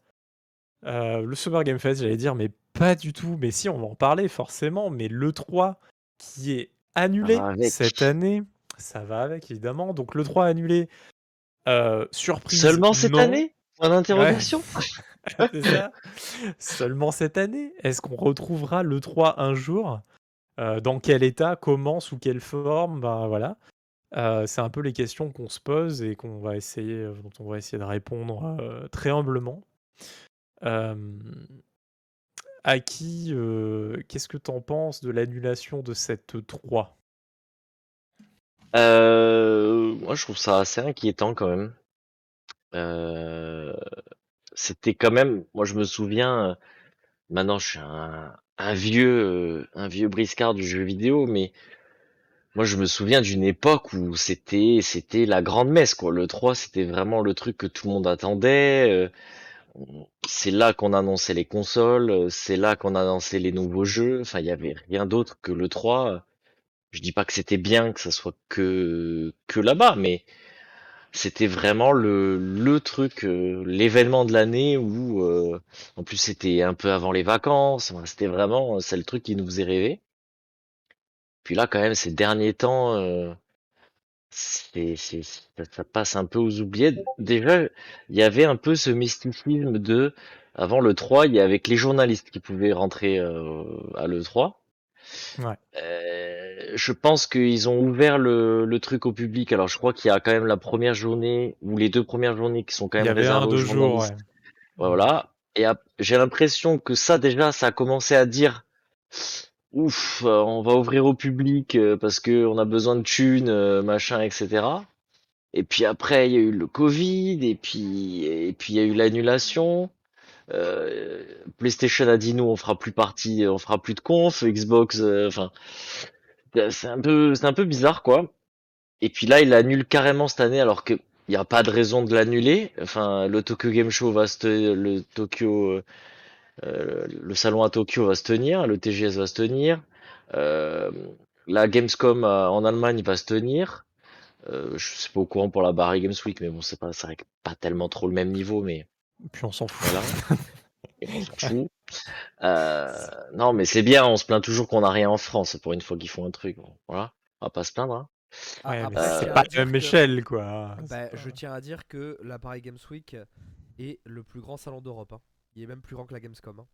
euh, le Summer Game Fest, j'allais dire, mais pas du tout. Mais si, on va en parler forcément. Mais l'E3 qui est annulé avec. cette année, ça va avec évidemment. Donc l'E3 annulé. Euh, surprise. Seulement cette non. année? Point d'interrogation? Ça. Seulement cette année? Est-ce qu'on retrouvera le 3 un jour? Euh, Dans quel état? Comment? Sous quelle forme? Ben voilà. Euh, c'est un peu les questions qu'on se pose et qu'on va essayer, dont on va essayer de répondre très humblement. À qui Qu'est-ce que t'en penses de l'annulation de cette 3 Euh, moi, je trouve ça assez inquiétant quand même. Euh, c'était quand même, moi, je me souviens. euh, Maintenant, je suis un, vieux, euh, un vieux briscard du jeu vidéo, mais moi, je me souviens d'une époque où c'était, c'était la grande messe, quoi. Le 3, c'était vraiment le truc que tout le monde attendait. euh, C'est là qu'on annonçait les consoles, c'est là qu'on annonçait les nouveaux jeux. Enfin, il y avait rien d'autre que le 3. Je dis pas que c'était bien que ça soit que que là-bas, mais c'était vraiment le le truc, euh, l'événement de l'année où, euh, en plus c'était un peu avant les vacances. C'était vraiment, euh, c'est le truc qui nous faisait rêver. Puis là, quand même, ces derniers temps, euh, c'est, ça passe un peu aux oubliettes. Déjà, il y avait un peu ce mysticisme de, avant le 3, il y avait que les journalistes qui pouvaient rentrer euh, à l'E3. Ouais. Euh, je pense qu'ils ont ouvert le, le truc au public. Alors, je crois qu'il y a quand même la première journée ou les deux premières journées qui sont quand Il y même avait un, réservées aux deux jours, journalistes. ouais. Voilà. Et j'ai l'impression que ça, déjà, ça a commencé à dire, ouf, euh, on va ouvrir au public euh, parce que on a besoin de thunes, machin, etc. Et puis après, il y a eu le Covid, et puis et puis il y a eu l'annulation. Euh, PlayStation a dit nous, on fera plus partie, on fera plus de conf. Xbox, euh, enfin, c'est un peu, c'est un peu bizarre, quoi. Et puis là, il annule carrément cette année, alors que il n'y a pas de raison de l'annuler. Enfin, le Tokyo Game Show va se le Tokyo, euh, euh, le salon à Tokyo va se tenir, le TGS va se tenir, euh, la Gamescom euh, en Allemagne va se tenir. Euh, je suis pas au courant pour la Paris Games Week, mais bon, c'est pas, c'est vrai pas tellement trop le même niveau, mais Puis on s'en fout. voilà. Et on s'en fout. Euh, non, mais c'est bien, on se plaint toujours qu'on n'a rien en France pour une fois qu'ils font un truc. Bon, voilà, on va pas se plaindre. Hein. Ah, Ouais, mais après, je c'est pas la même que- échelle, quoi. Bah, je tiens à dire que la Paris Games Week est le plus grand salon d'Europe. hein. Il est même plus grand que la Gamescom. hein.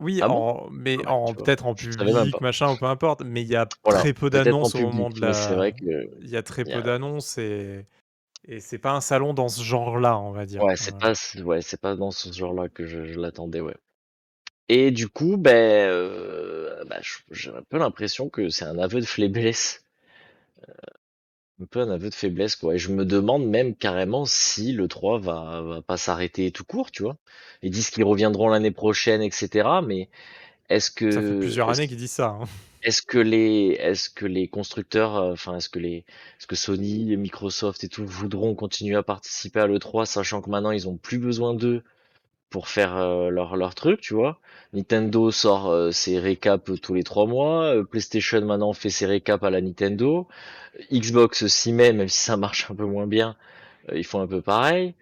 Oui, Ah bon mais Ouais, en tu vois, peut-être en public, machin, ou peu importe. Mais il y a Voilà, très peu d'annonces au moment de la. vrai que Il y a très peu d'annonces et et c'est pas un salon dans ce genre-là, on va dire. Ouais, c'est pas, ouais, c'est pas dans ce genre-là que je, je l'attendais, ouais. Et du coup, ben, euh, bah, j'ai un peu l'impression que c'est un aveu de faiblesse, Euh, un peu un aveu de faiblesse, quoi. Et je me demande même carrément si le 3 va, va pas s'arrêter tout court, tu vois. Ils disent qu'ils reviendront l'année prochaine, etc. Mais est-ce que, Ça fait plusieurs années qu'ils disent ça. hein. Est-ce que les, est-ce que les constructeurs, euh, enfin, est-ce que les, est-ce que Sony, Microsoft et tout voudront continuer à participer à l'E3, sachant que maintenant ils ont plus besoin d'eux pour faire euh, leur, leur truc, tu vois? Nintendo sort euh, ses récaps tous les trois mois, PlayStation maintenant fait ses récaps à la Nintendo, Xbox s'y met, même si ça marche un peu moins bien, ils font un peu pareil.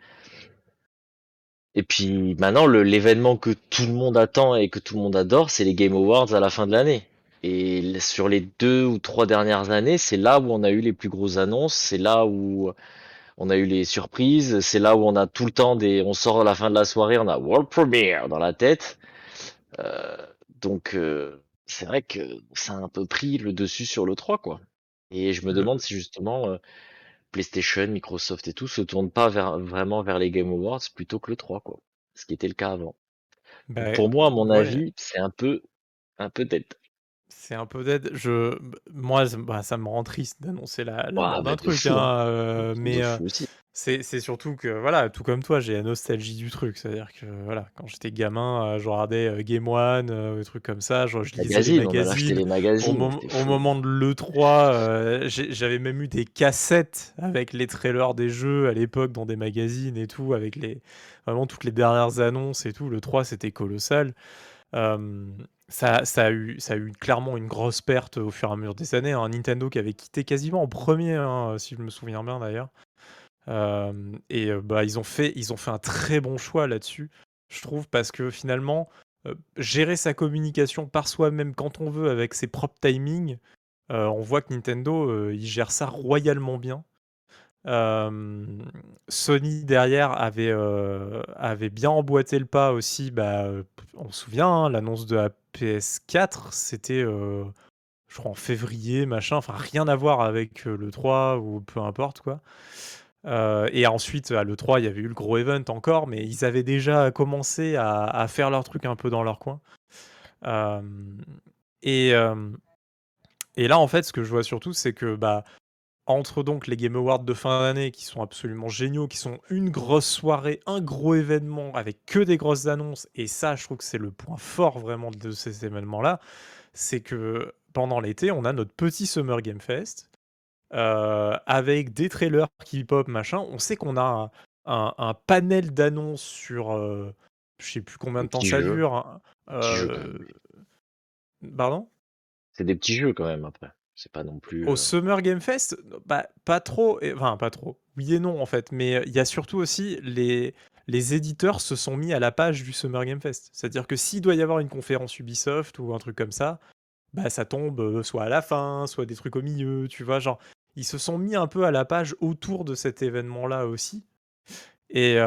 Et puis maintenant, l'événement que tout le monde attend et que tout le monde adore, c'est les Game Awards à la fin de l'année. Et sur les deux ou trois dernières années, c'est là où on a eu les plus grosses annonces, c'est là où on a eu les surprises, c'est là où on a tout le temps des, on sort à la fin de la soirée, on a World Premiere dans la tête. Euh, donc euh, c'est vrai que ça a un peu pris le dessus sur le 3 quoi. Et je me Le- demande si justement euh, PlayStation, Microsoft et tout se tournent pas vers, vraiment vers les Game Awards plutôt que le 3 quoi. Ce qui était le cas avant. Ben, pour moi, à mon ouais, avis, c'est un peu un peu dead. C'est un peu dead. Je, moi, ça- bah, ça me rend triste d'annoncer la, la Ouah, mort bah, d'un truc, hein, hein. euh, mais euh. C'est surtout que, voilà, tout comme toi, j'ai la nostalgie du truc. C'est-à-dire que, voilà, quand j'étais gamin, heu, je regardais, Game One, des trucs comme ça, je je lisais les Magazines, les Au magazines, mom au moment de l'E3, heu, j'ai j'avais même eu des cassettes avec les trailers des jeux à l'époque dans des magazines et tout, avec les vraiment toutes les dernières annonces et tout. L'E3, c'était colossal. Ça a eu clairement une grosse perte au fur et à mesure des années, hein. Nintendo qui avait quitté quasiment en 1er, hein, si je me souviens bien d'ailleurs. Et bah, ils ont fait ils ont fait un très bon choix là-dessus, je trouve, parce que finalement, gérer sa communication par soi-même quand on veut avec ses propres timings, on voit que Nintendo, heu, ils gèrent ça royalement bien. Sony derrière avait, heu, avait bien emboîté le pas aussi, bah, heu, on se souvient, hein, l'annonce de la PS4, c'était, heu, je crois en février, machin, enfin rien à voir avec, heu, l'E3 ou peu importe quoi. Et ensuite à l'E3, il y avait eu le gros event encore, mais ils avaient déjà commencé à faire leur truc un peu dans leur coin. Et et là, en fait, ce que je vois surtout, c'est que, bah, entre donc les Game Awards de fin d'année qui sont absolument géniaux, qui sont une grosse soirée, un gros événement avec que des grosses annonces et ça, je trouve que c'est le point fort vraiment de ces événements-là, c'est que pendant l'été, on a notre petit Summer Game Fest, heu, avec des trailers qui pop, machin. On sait qu'on a un un un panel d'annonces sur, heu, je sais plus combien de temps ça dure, hein, mais pardon? c'est des petits jeux quand même après. C'est pas non plus, Au heu Summer Game Fest, bah, pas trop et enfin pas trop. Oui et non en fait, mais heu, il y a surtout aussi les les éditeurs se sont mis à la page du Summer Game Fest. C'est-à-dire que s'il doit y avoir une conférence Ubisoft ou un truc comme ça, bah, ça tombe, heu, soit à la fin, soit des trucs au milieu, tu vois? Genre, ils se sont mis un peu à la page autour de cet événement-là aussi et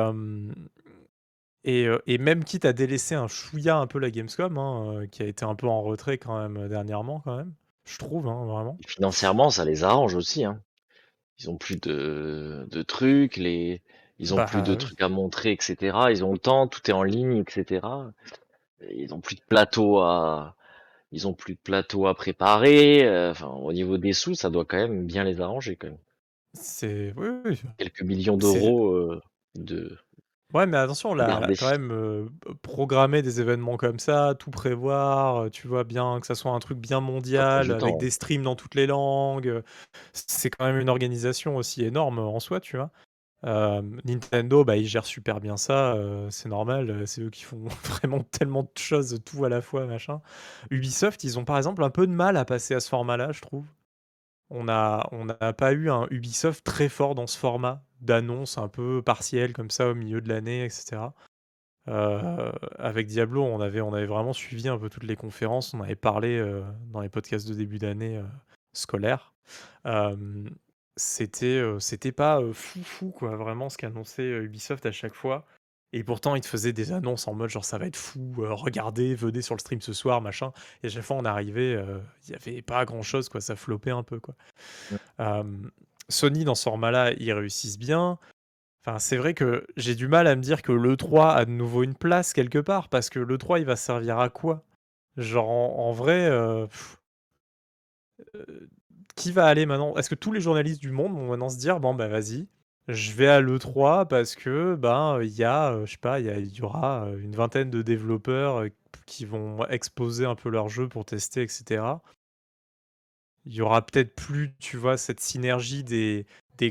et et même quitte à délaisser un chouïa un peu la Gamescom, hein, qui a été un peu en retrait quand même, dernièrement quand même, je trouve, hein, vraiment. et financièrement, ça les arrange aussi, hein. Ils ont plus de de trucs, les ils ont plus de Bah, oui. trucs à montrer et cetera. Ils ont le temps, tout est en ligne et cetera. Ils ont plus de plateau à ils ont plus de plateau à préparer, heu, enfin au niveau des sous, ça doit quand même bien les arranger quand même. C'est oui, oui, Quelques millions c'est d'euros, heu, de ouais, mais attention là garder. quand même, heu, p programmer des événements comme ça, tout prévoir, tu vois bien que ça soit un truc bien Ça prend mondial du avec temps. des streams dans toutes les langues, c'est quand même une organisation aussi énorme, en soi, tu vois? Nintendo, bah, ils gèrent super bien ça, c'est normal, c'est eux qui font vraiment tellement de choses, tout à la fois, machin. Ubisoft, ils ont par exemple un peu de mal à passer à ce format-là, je trouve. On on n'a pas eu un Ubisoft très fort dans ce format d'annonce un peu partielle comme ça au milieu de l'année et cetera. Heu, avec Diablo, on avait on avait vraiment suivi un peu toutes les conférences, on avait parlé, heu, dans les podcasts de début d'année, heu, scolaire. C'était, c'était pas, fou fou quoi, vraiment ce qu'annonçait, Ubisoft à chaque fois et pourtant ils te faisaient des annonces en mode genre: «Ça va être fou, regardez, venez sur le stream ce soir», machin et à chaque fois on arrivait, il y avait pas grand chose quoi, ça flopait un peu quoi. Sony dans ce format-là, ils réussissent bien. Enfin, c'est vrai que j'ai du mal à me dire que l'E3 a de nouveau une place quelque part parce que l'E3 il va servir à quoi? Genre en vrai, heu Heu, qui va aller maintenant? Est-ce que tous les journalistes du monde vont maintenant se dire: «Bon, bah, vas-y, je vais à l'E3 parce que, ben, il y pas, il y aura, une vingtaine de développeurs, qui vont exposer un peu leur jeu pour tester et cetera». Il y aura peut-être plus, tu vois, cette synergie des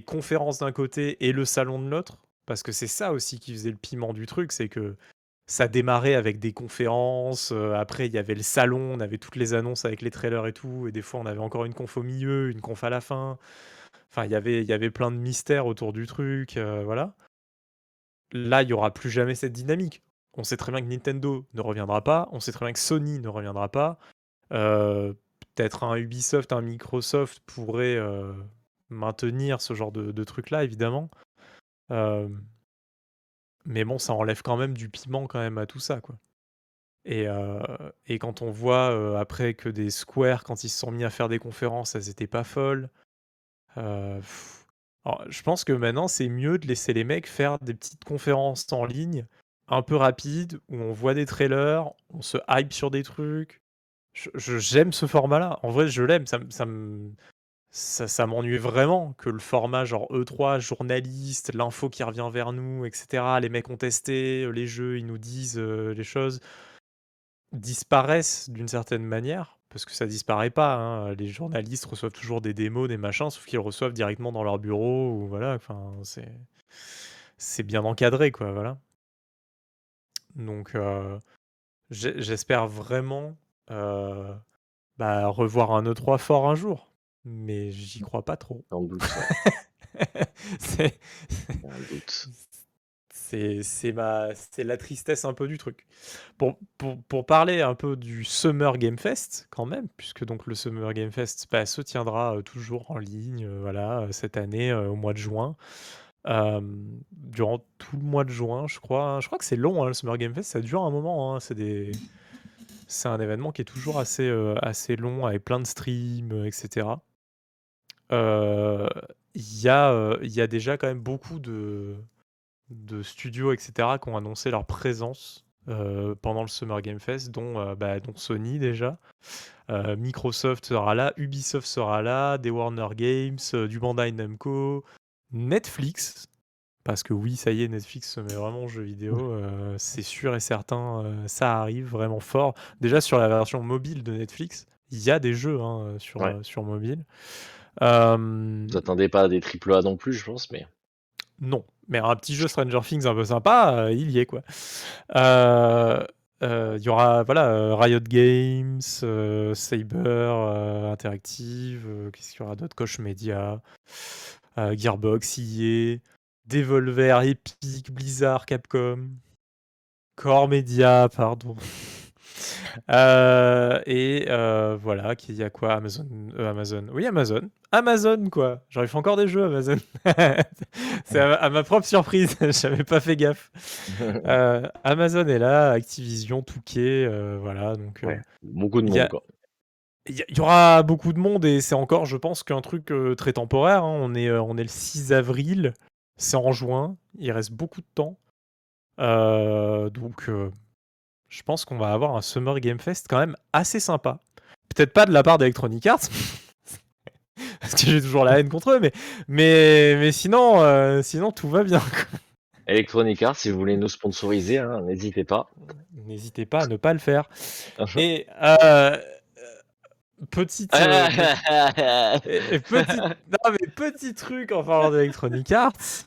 conférences d'un côté et le salon de l'autre. Parce que c'est ça aussi qui faisait le piment du truc, c'est que ça démarrait avec des conférences, heu, après il y avait le salon, on avait toutes les annonces avec les trailers et tout et des fois on avait encore une conf au milieu, une conf à la fin. Enfin il y avait il y avait plein de mystères autour du truc, heu, voilà. Là, il y aura plus jamais cette dynamique. On sait très bien que Nintendo ne reviendra pas, on sait très bien que Sony ne reviendra pas. Heu, peut-être un Ubisoft, un Microsoft pourrait, heu, maintenir ce genre de truc-là évidemment. Hem, mais bon, ça enlève quand même du piment quand même à tout ça, quoi. Et quand on voit, après que des Square, quand ils se sont mis à faire des conférences, elles étaient pas folles. Je pense que maintenant, c'est mieux de laisser les mecs faire des petites conférences en ligne, un peu rapides, où on voit des trailers, on se hype sur des trucs. J'aime ce format-là. En vrai, je l'aime, ça ça ça, m'ennuie vraiment que le format genre E3, journaliste, l'info qui revient vers nous, etc. Les mecs ont testé les jeux, ils nous disent les choses disparaissent d'une certaine manière, parce que ça disparaît pas. hein. Les journalistes reçoivent toujours des démos, des machins, sauf qu'ils reçoivent directement dans leur bureau ou voilà. Enfin, c'est c'est bien encadré, quoi. Voilà. Donc, j'espère vraiment bah, revoir un E3 fort un jour mais j'y crois pas trop. Sans doute, c'est doute. c'est c'est ma c'est la tristesse un peu du truc. Pour, pour, pour, parler un peu du Summer Game Fest quand même, puisque donc le Summer Game Fest bah, se tiendra toujours en ligne, voilà, cette année au mois de juin. durant tout le mois de juin, je crois. Hein. Je crois que c'est long, hein, le Summer Game Fest, ça dure un moment. Hein. C'est des c'est un événement qui est toujours assez, assez long avec plein de streams, etc. Il y a, y a déjà quand même beaucoup de de studios etc. qui ont annoncé leur présence, pendant le Summer Game Fest dont, bah, dont Sony déjà. Microsoft sera là, Ubisoft sera là, des Warner Games, du Bandai Namco, Netflix, parce que oui, ça y est, Netflix se met vraiment en jeu vidéo, c'est sûr et certain, ça arrive vraiment fort. Déjà sur la version mobile de Netflix, il y a des jeux, hein, sur, sur mobile. Vous attendez pas à des triple A non plus, je pense, mais. Non, mais un petit jeu Stranger Things un peu sympa, euh, il y est quoi. Euh, euh, il y aura voilà Riot Games, Saber Interactive, qu'est-ce qu'il y aura d'autre? Koch Media, Gearbox, EA, Devolver, Epic, Blizzard, Capcom, Core Media, pardon. Euh, et euh, voilà, qu'il y a quoi? Amazon, euh, Amazon. Oui, Amazon. Amazon, quoi. J'aurais fait encore des jeux, Amazon. C'est à, ma propre surprise. J'avais pas fait gaffe. Amazon est là, Activision, Touquet, voilà. Donc, beaucoup de monde, quoi. Il y, aura beaucoup de monde et c'est encore, je pense, qu'un truc très temporaire. Hein. On, est, on est le 6 avril, c'est en juin, il reste beaucoup de temps. donc, je pense qu'on va avoir un Summer Game Fest quand même assez sympa. Peut-être pas de la part d'Electronic Arts, parce que j'ai toujours la haine contre eux, mais, mais, mais sinon, euh, sinon tout va bien. Electronic Arts, si vous voulez nous sponsoriser, hein, n'hésitez pas. N'hésitez pas à ne pas le faire. Et euh, euh, petit, non, mais petit truc en parlant d'Electronic Arts.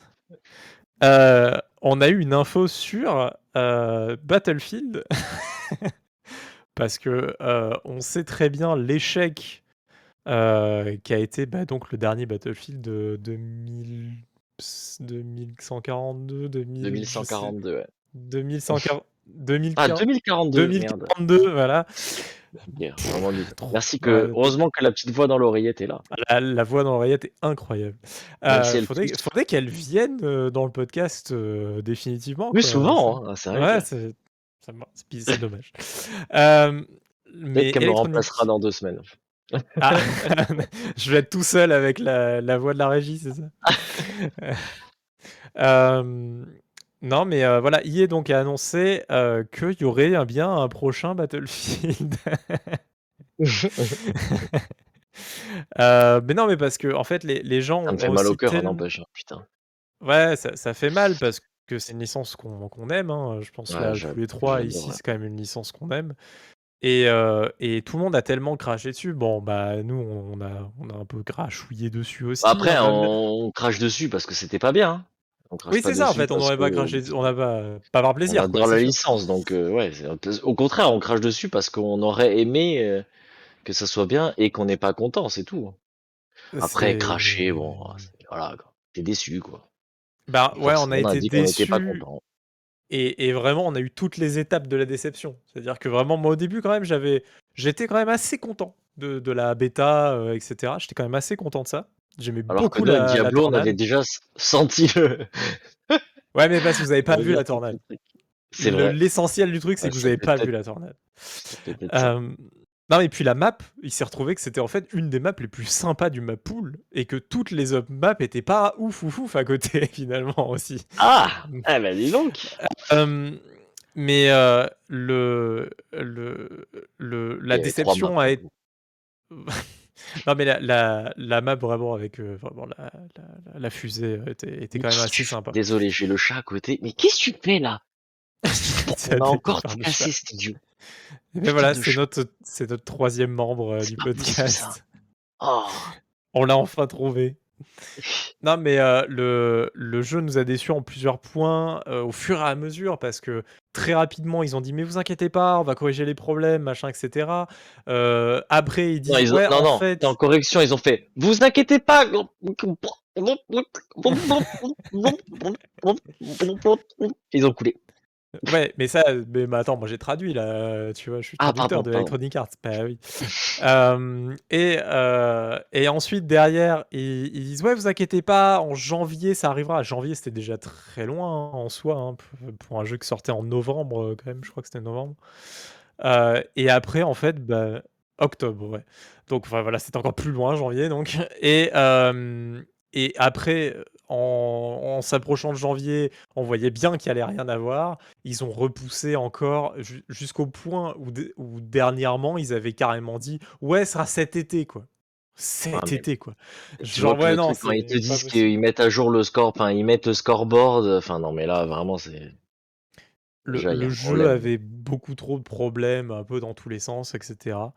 on a eu une info sur euh, Battlefield, parce que euh, on sait très bien l'échec euh, qui a été bah, donc le dernier Battlefield de 2000, 2142, 2142, ouais. 2140, 2040, ah, 2042, 2042 voilà. Merci que, heureusement que la petite voix dans l'oreillette est là. La, voix dans l'oreillette est incroyable. Il faudrait, qu'elle vienne dans le podcast définitivement. Oui, souvent, hein, c'est vrai. Ouais, c'est dommage. Euh, mais qu'elle me remplacera dans deux semaines. Ah, je vais être tout seul avec la, voix de la régie, c'est ça? Euh, Non, mais euh, voilà, EA donc a annoncé euh, qu'il y aurait bien un prochain Battlefield. mais non, mais parce que en fait, les, les gens. Ça me fait mal au cœur, n'empêche, hein, putain. Ouais, ça, ça, fait mal parce que c'est une licence qu'on aime. Hein. Je pense que tous les trois ici, c'est quand même une licence qu'on aime. Et, et, tout le monde a tellement craché dessus. Bon, bah nous, on a, on a un peu crachouillé dessus aussi. Après, hein, on, crache dessus parce que c'était pas bien. Hein. Oui, c'est ça, en fait, on n'aurait pas craché on n'a pas, pas par plaisir. On la licence, donc ouais. Au contraire, on crache dessus parce qu'on aurait aimé que ça soit bien et qu'on n'est pas content, c'est tout. Après, cracher, bon, voilà, t'es déçu, quoi. Bah ouais, on a été déçus. Et, et, vraiment, on a eu toutes les étapes de la déception. C'est-à-dire que vraiment, moi au début, quand même, j'avais, j'étais quand même assez content de, de la bêta, euh, etc. J'étais quand même assez content de ça. J'aimais beaucoup que la, Diablo, on avait déjà senti le. ouais, mais parce que vous n'avez pas vu la tornade. C'est L'essentiel du truc, c'est que vous n'avez pas vu la tornade. Non, et puis la map, il s'est retrouvé que c'était en fait une des maps les plus sympas du map pool et que toutes les autres maps étaient pas ouf ouf ouf à côté finalement aussi. Ah, ah bah dis donc. mais le, le, le, la déception a été. Non, mais la la la map vraiment avec, heu, vraiment la la la fusée, heu, était était quand même assez sympa. Désolé, j'ai le chat à côté. Mais qu'est-ce que tu fais là? On a encore cassé cet idiot? Mais Putain voilà, c'est notre c'est notre 3e membre, C'est du podcast. Oh! On l'a enfin trouvé. Non, mais le le jeu nous a déçus en plusieurs points, au fur et à mesure parce que très rapidement, ils ont dit: «Mais vous inquiétez pas, on va corriger les problèmes, machin et cetera». Heu, après ils Non, disent: ils ont «Ouais, non, en non, fait» en correction, ils ont fait: «Vous inquiétez pas!» Ils ont coulé. Ouais, mais ça, mais mais attends, moi j'ai traduit là, tu vois? Je suis Ah traducteur pardon, de pardon. Electronic Arts. Bah oui. Hem et et ensuite derrière, ils ils disent: «Ouais, vous inquiétez pas, en janvier, ça arrivera». Janvier, c'était déjà très loin, hein, en soi, hein, pour un jeu qui sortait en novembre, quand même, je crois que c'était novembre. Et après en fait, bah octobre, ouais. Donc enfin voilà, c'était encore plus loin, janvier donc et et après, en en s'approchant de janvier, on voyait bien qu'il allait rien avoir. Ils ont repoussé encore jus jusqu'au point où dernièrement, ils avaient carrément dit: «Ouais, ce sera cet été», quoi. Ah Cet mais été, quoi. Genre ouais, non, truc quand ils te disent possible. qu'ils mettent à jour le score, enfin ils mettent le scoreboard, enfin non mais là vraiment c'est Le jeu problème. avait beaucoup trop de problèmes, un peu dans tous les sens et cetera.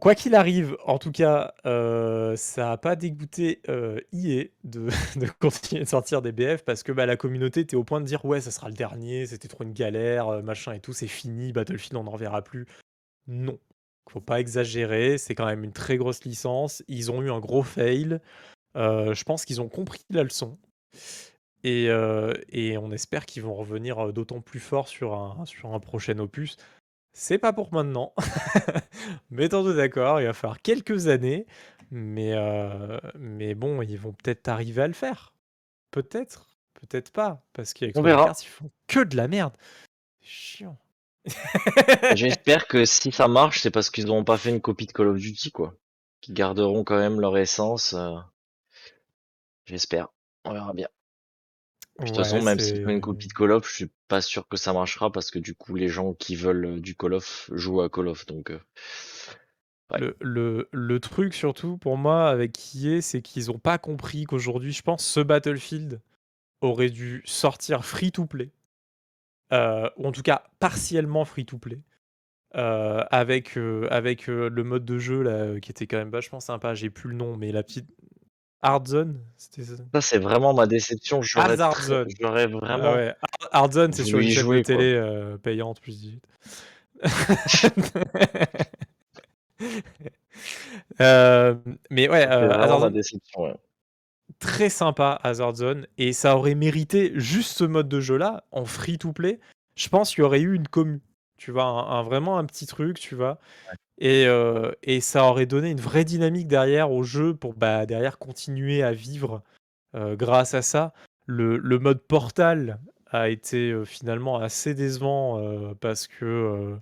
Quoi qu'il arrive, en tout cas, heu, ça a pas dégoûté, heu, EA de continuer de sortir des BF parce que, bah, la communauté était au point de dire: «Ouais, ça sera le dernier, c'était trop une galère, heu, machin et tout, c'est fini, Battlefield, on n'en reverra plus». Non, faut pas exagérer, c'est quand même une très grosse licence. Ils ont eu un gros fail, heu, je pense qu'ils ont compris la leçon et on espère qu'ils vont revenir, d'autant plus fort sur un prochain opus. C'est pas pour maintenant. Mettons-nous d'accord, il va falloir quelques années, mais heu, mais bon, ils vont peut-être arriver à le faire. Peut-être, peut-être pas, parce On qu'Electronic verra. Arts, ils font que de la merde. C'est chiant. J'espère que si ça marche, c'est parce qu'ils n'auront pas fait une copie de Call of Duty quoi. Qu'ils garderont quand même leur essence, heu j'espère. On verra bien. De toute façon, même s'ils font une c'est copie de Call of, je suis pas sûr que ça marchera parce que du coup les gens qui veulent, heu, du Call of jouent à Call of donc ouais. le le le truc surtout pour moi avec EA, c'est qu'ils ont pas compris qu'aujourd'hui, je pense, ce Battlefield aurait dû sortir free to play. Heu, ou en tout cas partiellement free to play. Avec, avec, le mode de jeu là, qui était quand même vachement sympa, j'ai plus le nom, mais la petite Hard Zone, c'était ça? Ça, c'est vraiment ma déception. J'aurais Hazard très Zone. j'aurais Ah vraiment ouais, Hard Zone, c'est sur une chaîne de télé, heu, payante plus 18. Hem, mais ouais, vraiment Hazard Zone ouais. très sympa Hazard Zone et ça aurait mérité juste ce mode de jeu-là, en free to play. Je pense qu'il y aurait eu une commu, tu vois? Un un vraiment un petit truc, tu vois? Ouais. Et ça aurait donné une vraie dynamique derrière au jeu pour, bah, derrière continuer à vivre, heu, grâce à ça. Le le mode Portal a été, heu, finalement assez décevant, parce que,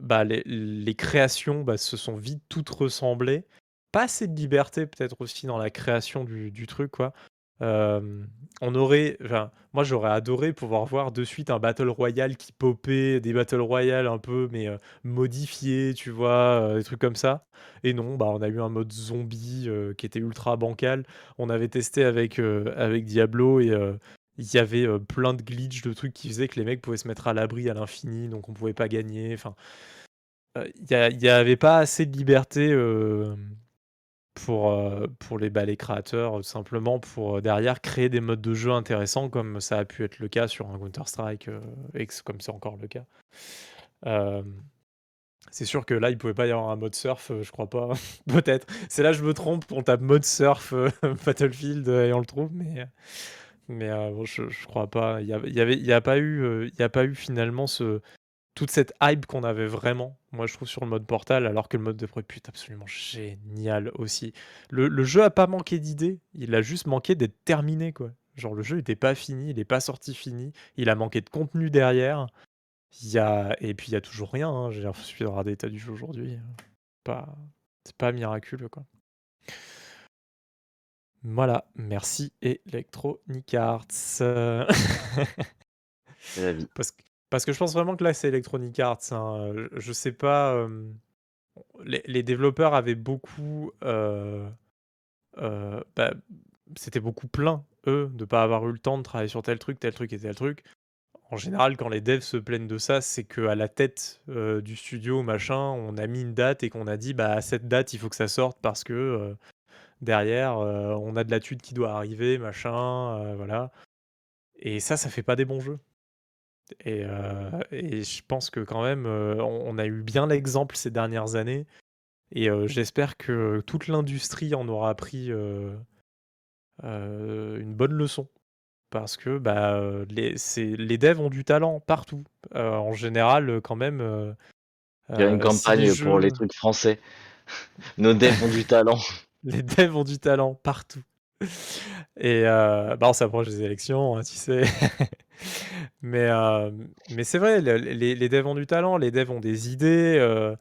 bah, les les créations, bah, se sont vite toutes ressemblées. Pas assez de liberté peut-être aussi dans la création du du truc, quoi. On aurait moi j'aurais adoré pouvoir voir de suite un battle royale qui popait, des battle royale un peu mais modifiés, tu vois? Des trucs comme ça et non, bah, on a eu un mode zombie, qui était ultra bancal. On avait testé avec, avec Diablo et il y avait, plein de glitch, de trucs qui faisaient que les mecs pouvaient se mettre à l'abri à l'infini, donc on pouvait pas gagner. Enfin, il y a il y avait pas assez de liberté, pour, heu, pour les, bah, créateurs, heu, simplement pour, heu, derrière créer des modes de jeu intéressants comme ça a pu être le cas sur un Counter Strike, heu, et que comme c'est encore le cas. C'est sûr que là, il pouvait pas y avoir un mode surf, je crois pas. Peut-être. C'est là, je me trompe, on tape mode surf, Battlefield, et on le trouve, mais mais je je crois pas. Il y avait il y y a eu, y a pas eu finalement ce toute cette hype qu'on avait vraiment, moi je trouve sur le mode Portal, alors que le mode de prépu est absolument génial aussi. Le le jeu a pas manqué d'idées, il a juste manqué d'être terminé, quoi. Genre le jeu était pas fini, il est pas sorti fini, il a manqué de contenu derrière. Il y a et puis il y a toujours rien, hein, je veux dire, il suffit de regarder l'état du jeu aujourd'hui, heu, pas c'est pas miraculeux, quoi. Voilà, merci Electronic Arts. C'est la vie. Parce que parce que je pense vraiment que là, c'est Electronic Arts, hein, je sais pas, les, développeurs avaient beaucoup, euh, euh, bah, c'était beaucoup plein eux de pas avoir eu le temps de travailler sur tel truc, tel truc et tel truc. En général, quand les devs se plaignent de ça, c'est que à la tête euh, du studio, machin, on a mis une date et qu'on a dit, bah à cette date, il faut que ça sorte parce que derrière, on a de la thune qui doit arriver, machin, voilà. Et ça, ça fait pas des bons jeux. Et, euh, et je pense que quand même, euh, on, a eu bien l'exemple ces dernières années. Et euh, j'espère que toute l'industrie en aura appris euh, une bonne leçon. Parce que bah, les, devs ont du talent partout. En général, quand même, Il y a une si campagne pour les trucs français. Nos devs ont du talent. les devs ont du talent partout. Et bah, on s'approche des élections, hein, tu sais. mais euh, mais c'est vrai, le- les, les devs ont du talent, les devs ont des idées. euh,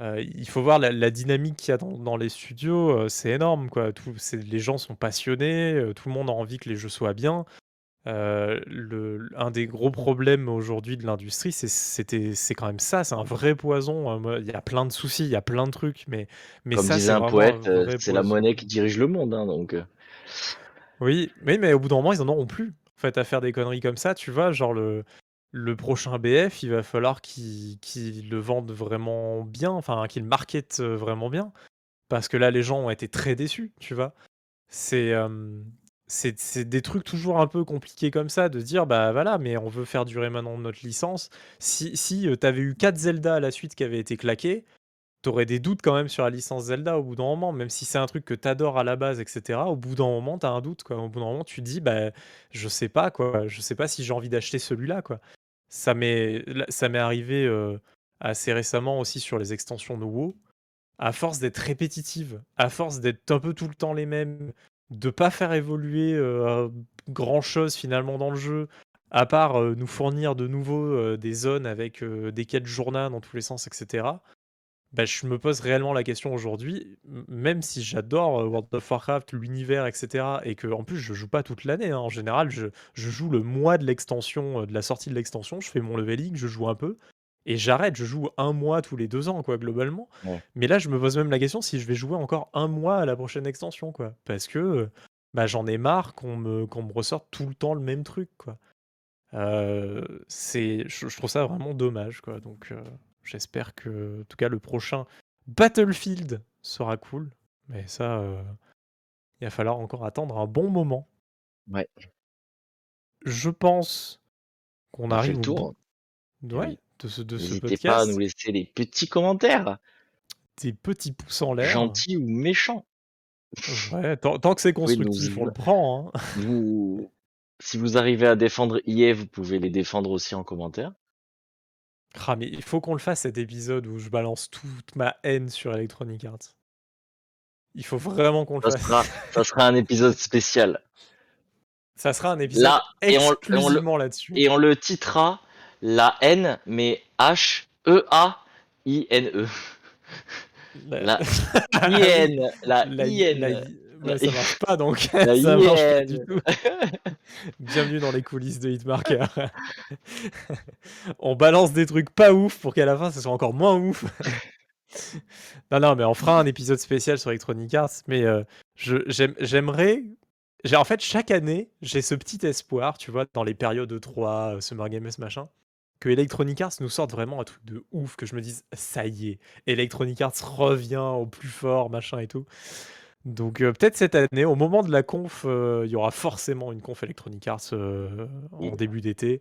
euh, il faut voir la, la dynamique qu'il y a dans, dans les studios, euh, c'est énorme, quoi. Tout, c'est- les gens sont passionnés, euh, tout le monde a envie que les jeux soient bien. Euh, le, un des gros problèmes aujourd'hui de l'industrie, c'est, c'était, c'est quand même ça, c'est un vrai poison. Euh, moi, Il y a plein de soucis, il y a plein de trucs, mais, mais Comme ça, disait c'est un vraiment poète, euh, vrai c'est la poison. monnaie qui dirige le monde. Hein, donc, euh. Oui, oui, mais au bout d'un moment, ils en auront plus. Fait, à faire des conneries comme ça, tu vois, genre le, le prochain BF, il va falloir qu'ils qu'ils le vendent vraiment bien, enfin, qu'ils le marketent euh, vraiment bien. Parce que là, les gens ont été très déçus, tu vois. C'est euh, c'est c'est des trucs toujours un peu compliqués comme ça, de dire, bah voilà, mais on veut faire durer maintenant notre licence. Si, si euh, t'avais eu 4 Zelda à la suite qui avaient été claqués, t'aurais des doutes quand même sur la licence Zelda au bout d'un moment, même si c'est un truc que t'adores à la base, etc. Au bout d'un moment, t'as un doute, quoi. Au bout d'un moment, tu te dis, bah, je sais pas, quoi. Je sais pas si j'ai envie d'acheter celui-là, quoi. Ça m'est, arrivé euh, assez récemment aussi sur les extensions de. À force d'être répétitive, à force d'être un peu tout le temps les mêmes, de pas faire évoluer euh, grand chose finalement dans le jeu, à part euh, nous fournir de nouveau des zones avec des quêtes journaux dans tous les sens, etc bah, je me pose réellement la question aujourd'hui, même si j'adore euh, World of Warcraft, l'univers, etc., et que en plus je joue pas toute l'année, hein. En général, je, je joue le mois de l'extension, euh, de la sortie de l'extension, je fais mon leveling, je joue un peu, et j'arrête, je joue un mois tous les deux ans, quoi, globalement. Ouais. Mais là, je me pose même la question si je vais jouer encore un mois à la prochaine extension, quoi, parce que euh, bah, j'en ai marre qu'on me, qu'on me ressorte tout le temps le même truc, quoi. Euh, c'est, je, je trouve ça vraiment dommage, quoi. Donc, euh, j'espère que, en tout cas, le prochain Battlefield sera cool. Mais ça, euh, il va falloir encore attendre un bon moment. Ouais. Je pense qu'on arrive au tour. bout ouais, oui. de ce, de ce N'hésitez pas à podcast. nous laisser les petits commentaires, Des petits pouces en l'air. gentils ou méchants. Ouais, tant, tant que c'est nous- constructif, on le prend. hein. Vous, si vous arrivez à défendre EA, vous pouvez les défendre aussi en commentaire. Ah, mais il faut qu'on le fasse cet épisode où je balance toute ma haine sur Electronic Arts. Il faut vraiment qu'on le Ça fasse. sera, ça sera un épisode spécial. Ça sera un épisode Là, et on- et on le- exclusivement là-dessus. Et on le titrera la N, mais H-E-A-I-N-E. La- La oui, I-N. La la- I-N. La ça marche pas donc. Ça marche pas du tout. Bienvenue dans les coulisses de Hitmarker. on balance des trucs pas ouf pour qu'à la fin ce soit encore moins ouf. non, non, mais on fera un épisode spécial sur Electronic Arts. Mais euh, j'aimerais. j'ai- En fait, chaque année, j'ai ce petit espoir, tu vois, dans les périodes E3, euh, Summer Games, machin, que Electronic Arts nous sorte vraiment un truc de ouf, que je me dise, ça y est, Electronic Arts revient au plus fort, machin et tout. Donc euh, peut-être cette année, au moment de la conf, euh, il y aura forcément une conf Electronic Arts euh, en début d'été.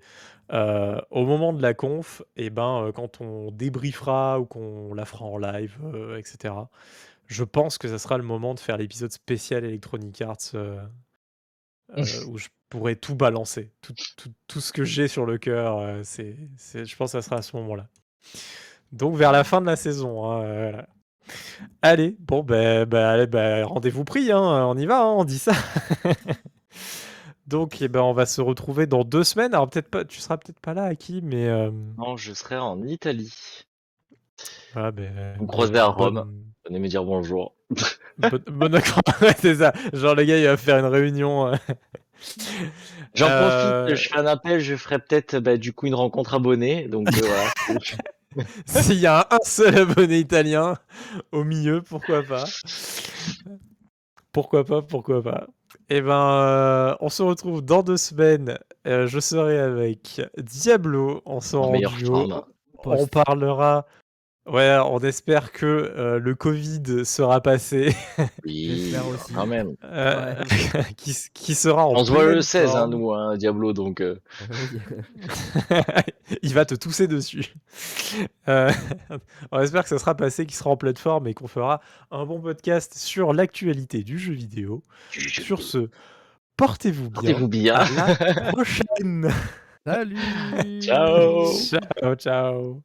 Au moment de la conf, et ben, quand on débriefera ou qu'on la fera en live, etc., je pense que ça sera le moment de faire l'épisode spécial Electronic Arts où je pourrais tout balancer. Tout, tout- tout ce que j'ai sur le cœur, c'est, je pense que ça sera à ce moment-là. Donc vers la fin de la saison. hein, voilà. Allez, bon, ben, ben, ben, rendez-vous pris, hein, on y va, hein, on dit ça. Donc, eh ben, on va se retrouver dans deux semaines. Alors, peut-être pas, tu seras peut-être pas là, Aki, mais. euh, Non, je serai en Italie. ben, On me croiserait à Rome. bonne- Venez me dire bonjour. Bonne ouais, c'est ça. Genre, le gars, il va faire une réunion. euh. J'en Euh, profite, je fais un appel, je ferai peut-être bah, du coup une rencontre abonnée. Donc euh, voilà. S'il y a un seul abonné italien au milieu, pourquoi pas? Pourquoi pas, pourquoi pas? Eh ben, euh, on se retrouve dans deux semaines. Euh, je serai avec Diablo en sera en duo. On parlera. Ouais, on espère que euh, le Covid sera passé, Oui, aussi. quand même. euh, qui, qui sera en On se voit le pleine 16, hein, nous, hein, Diablo, donc... euh, Il va te tousser dessus. On espère que ça sera passé, qu'il sera en plateforme et qu'on fera un bon podcast sur l'actualité du jeu vidéo. Sur ce, portez-vous bien. Portez-vous bien. À la prochaine. Salut Ciao. ciao, ciao.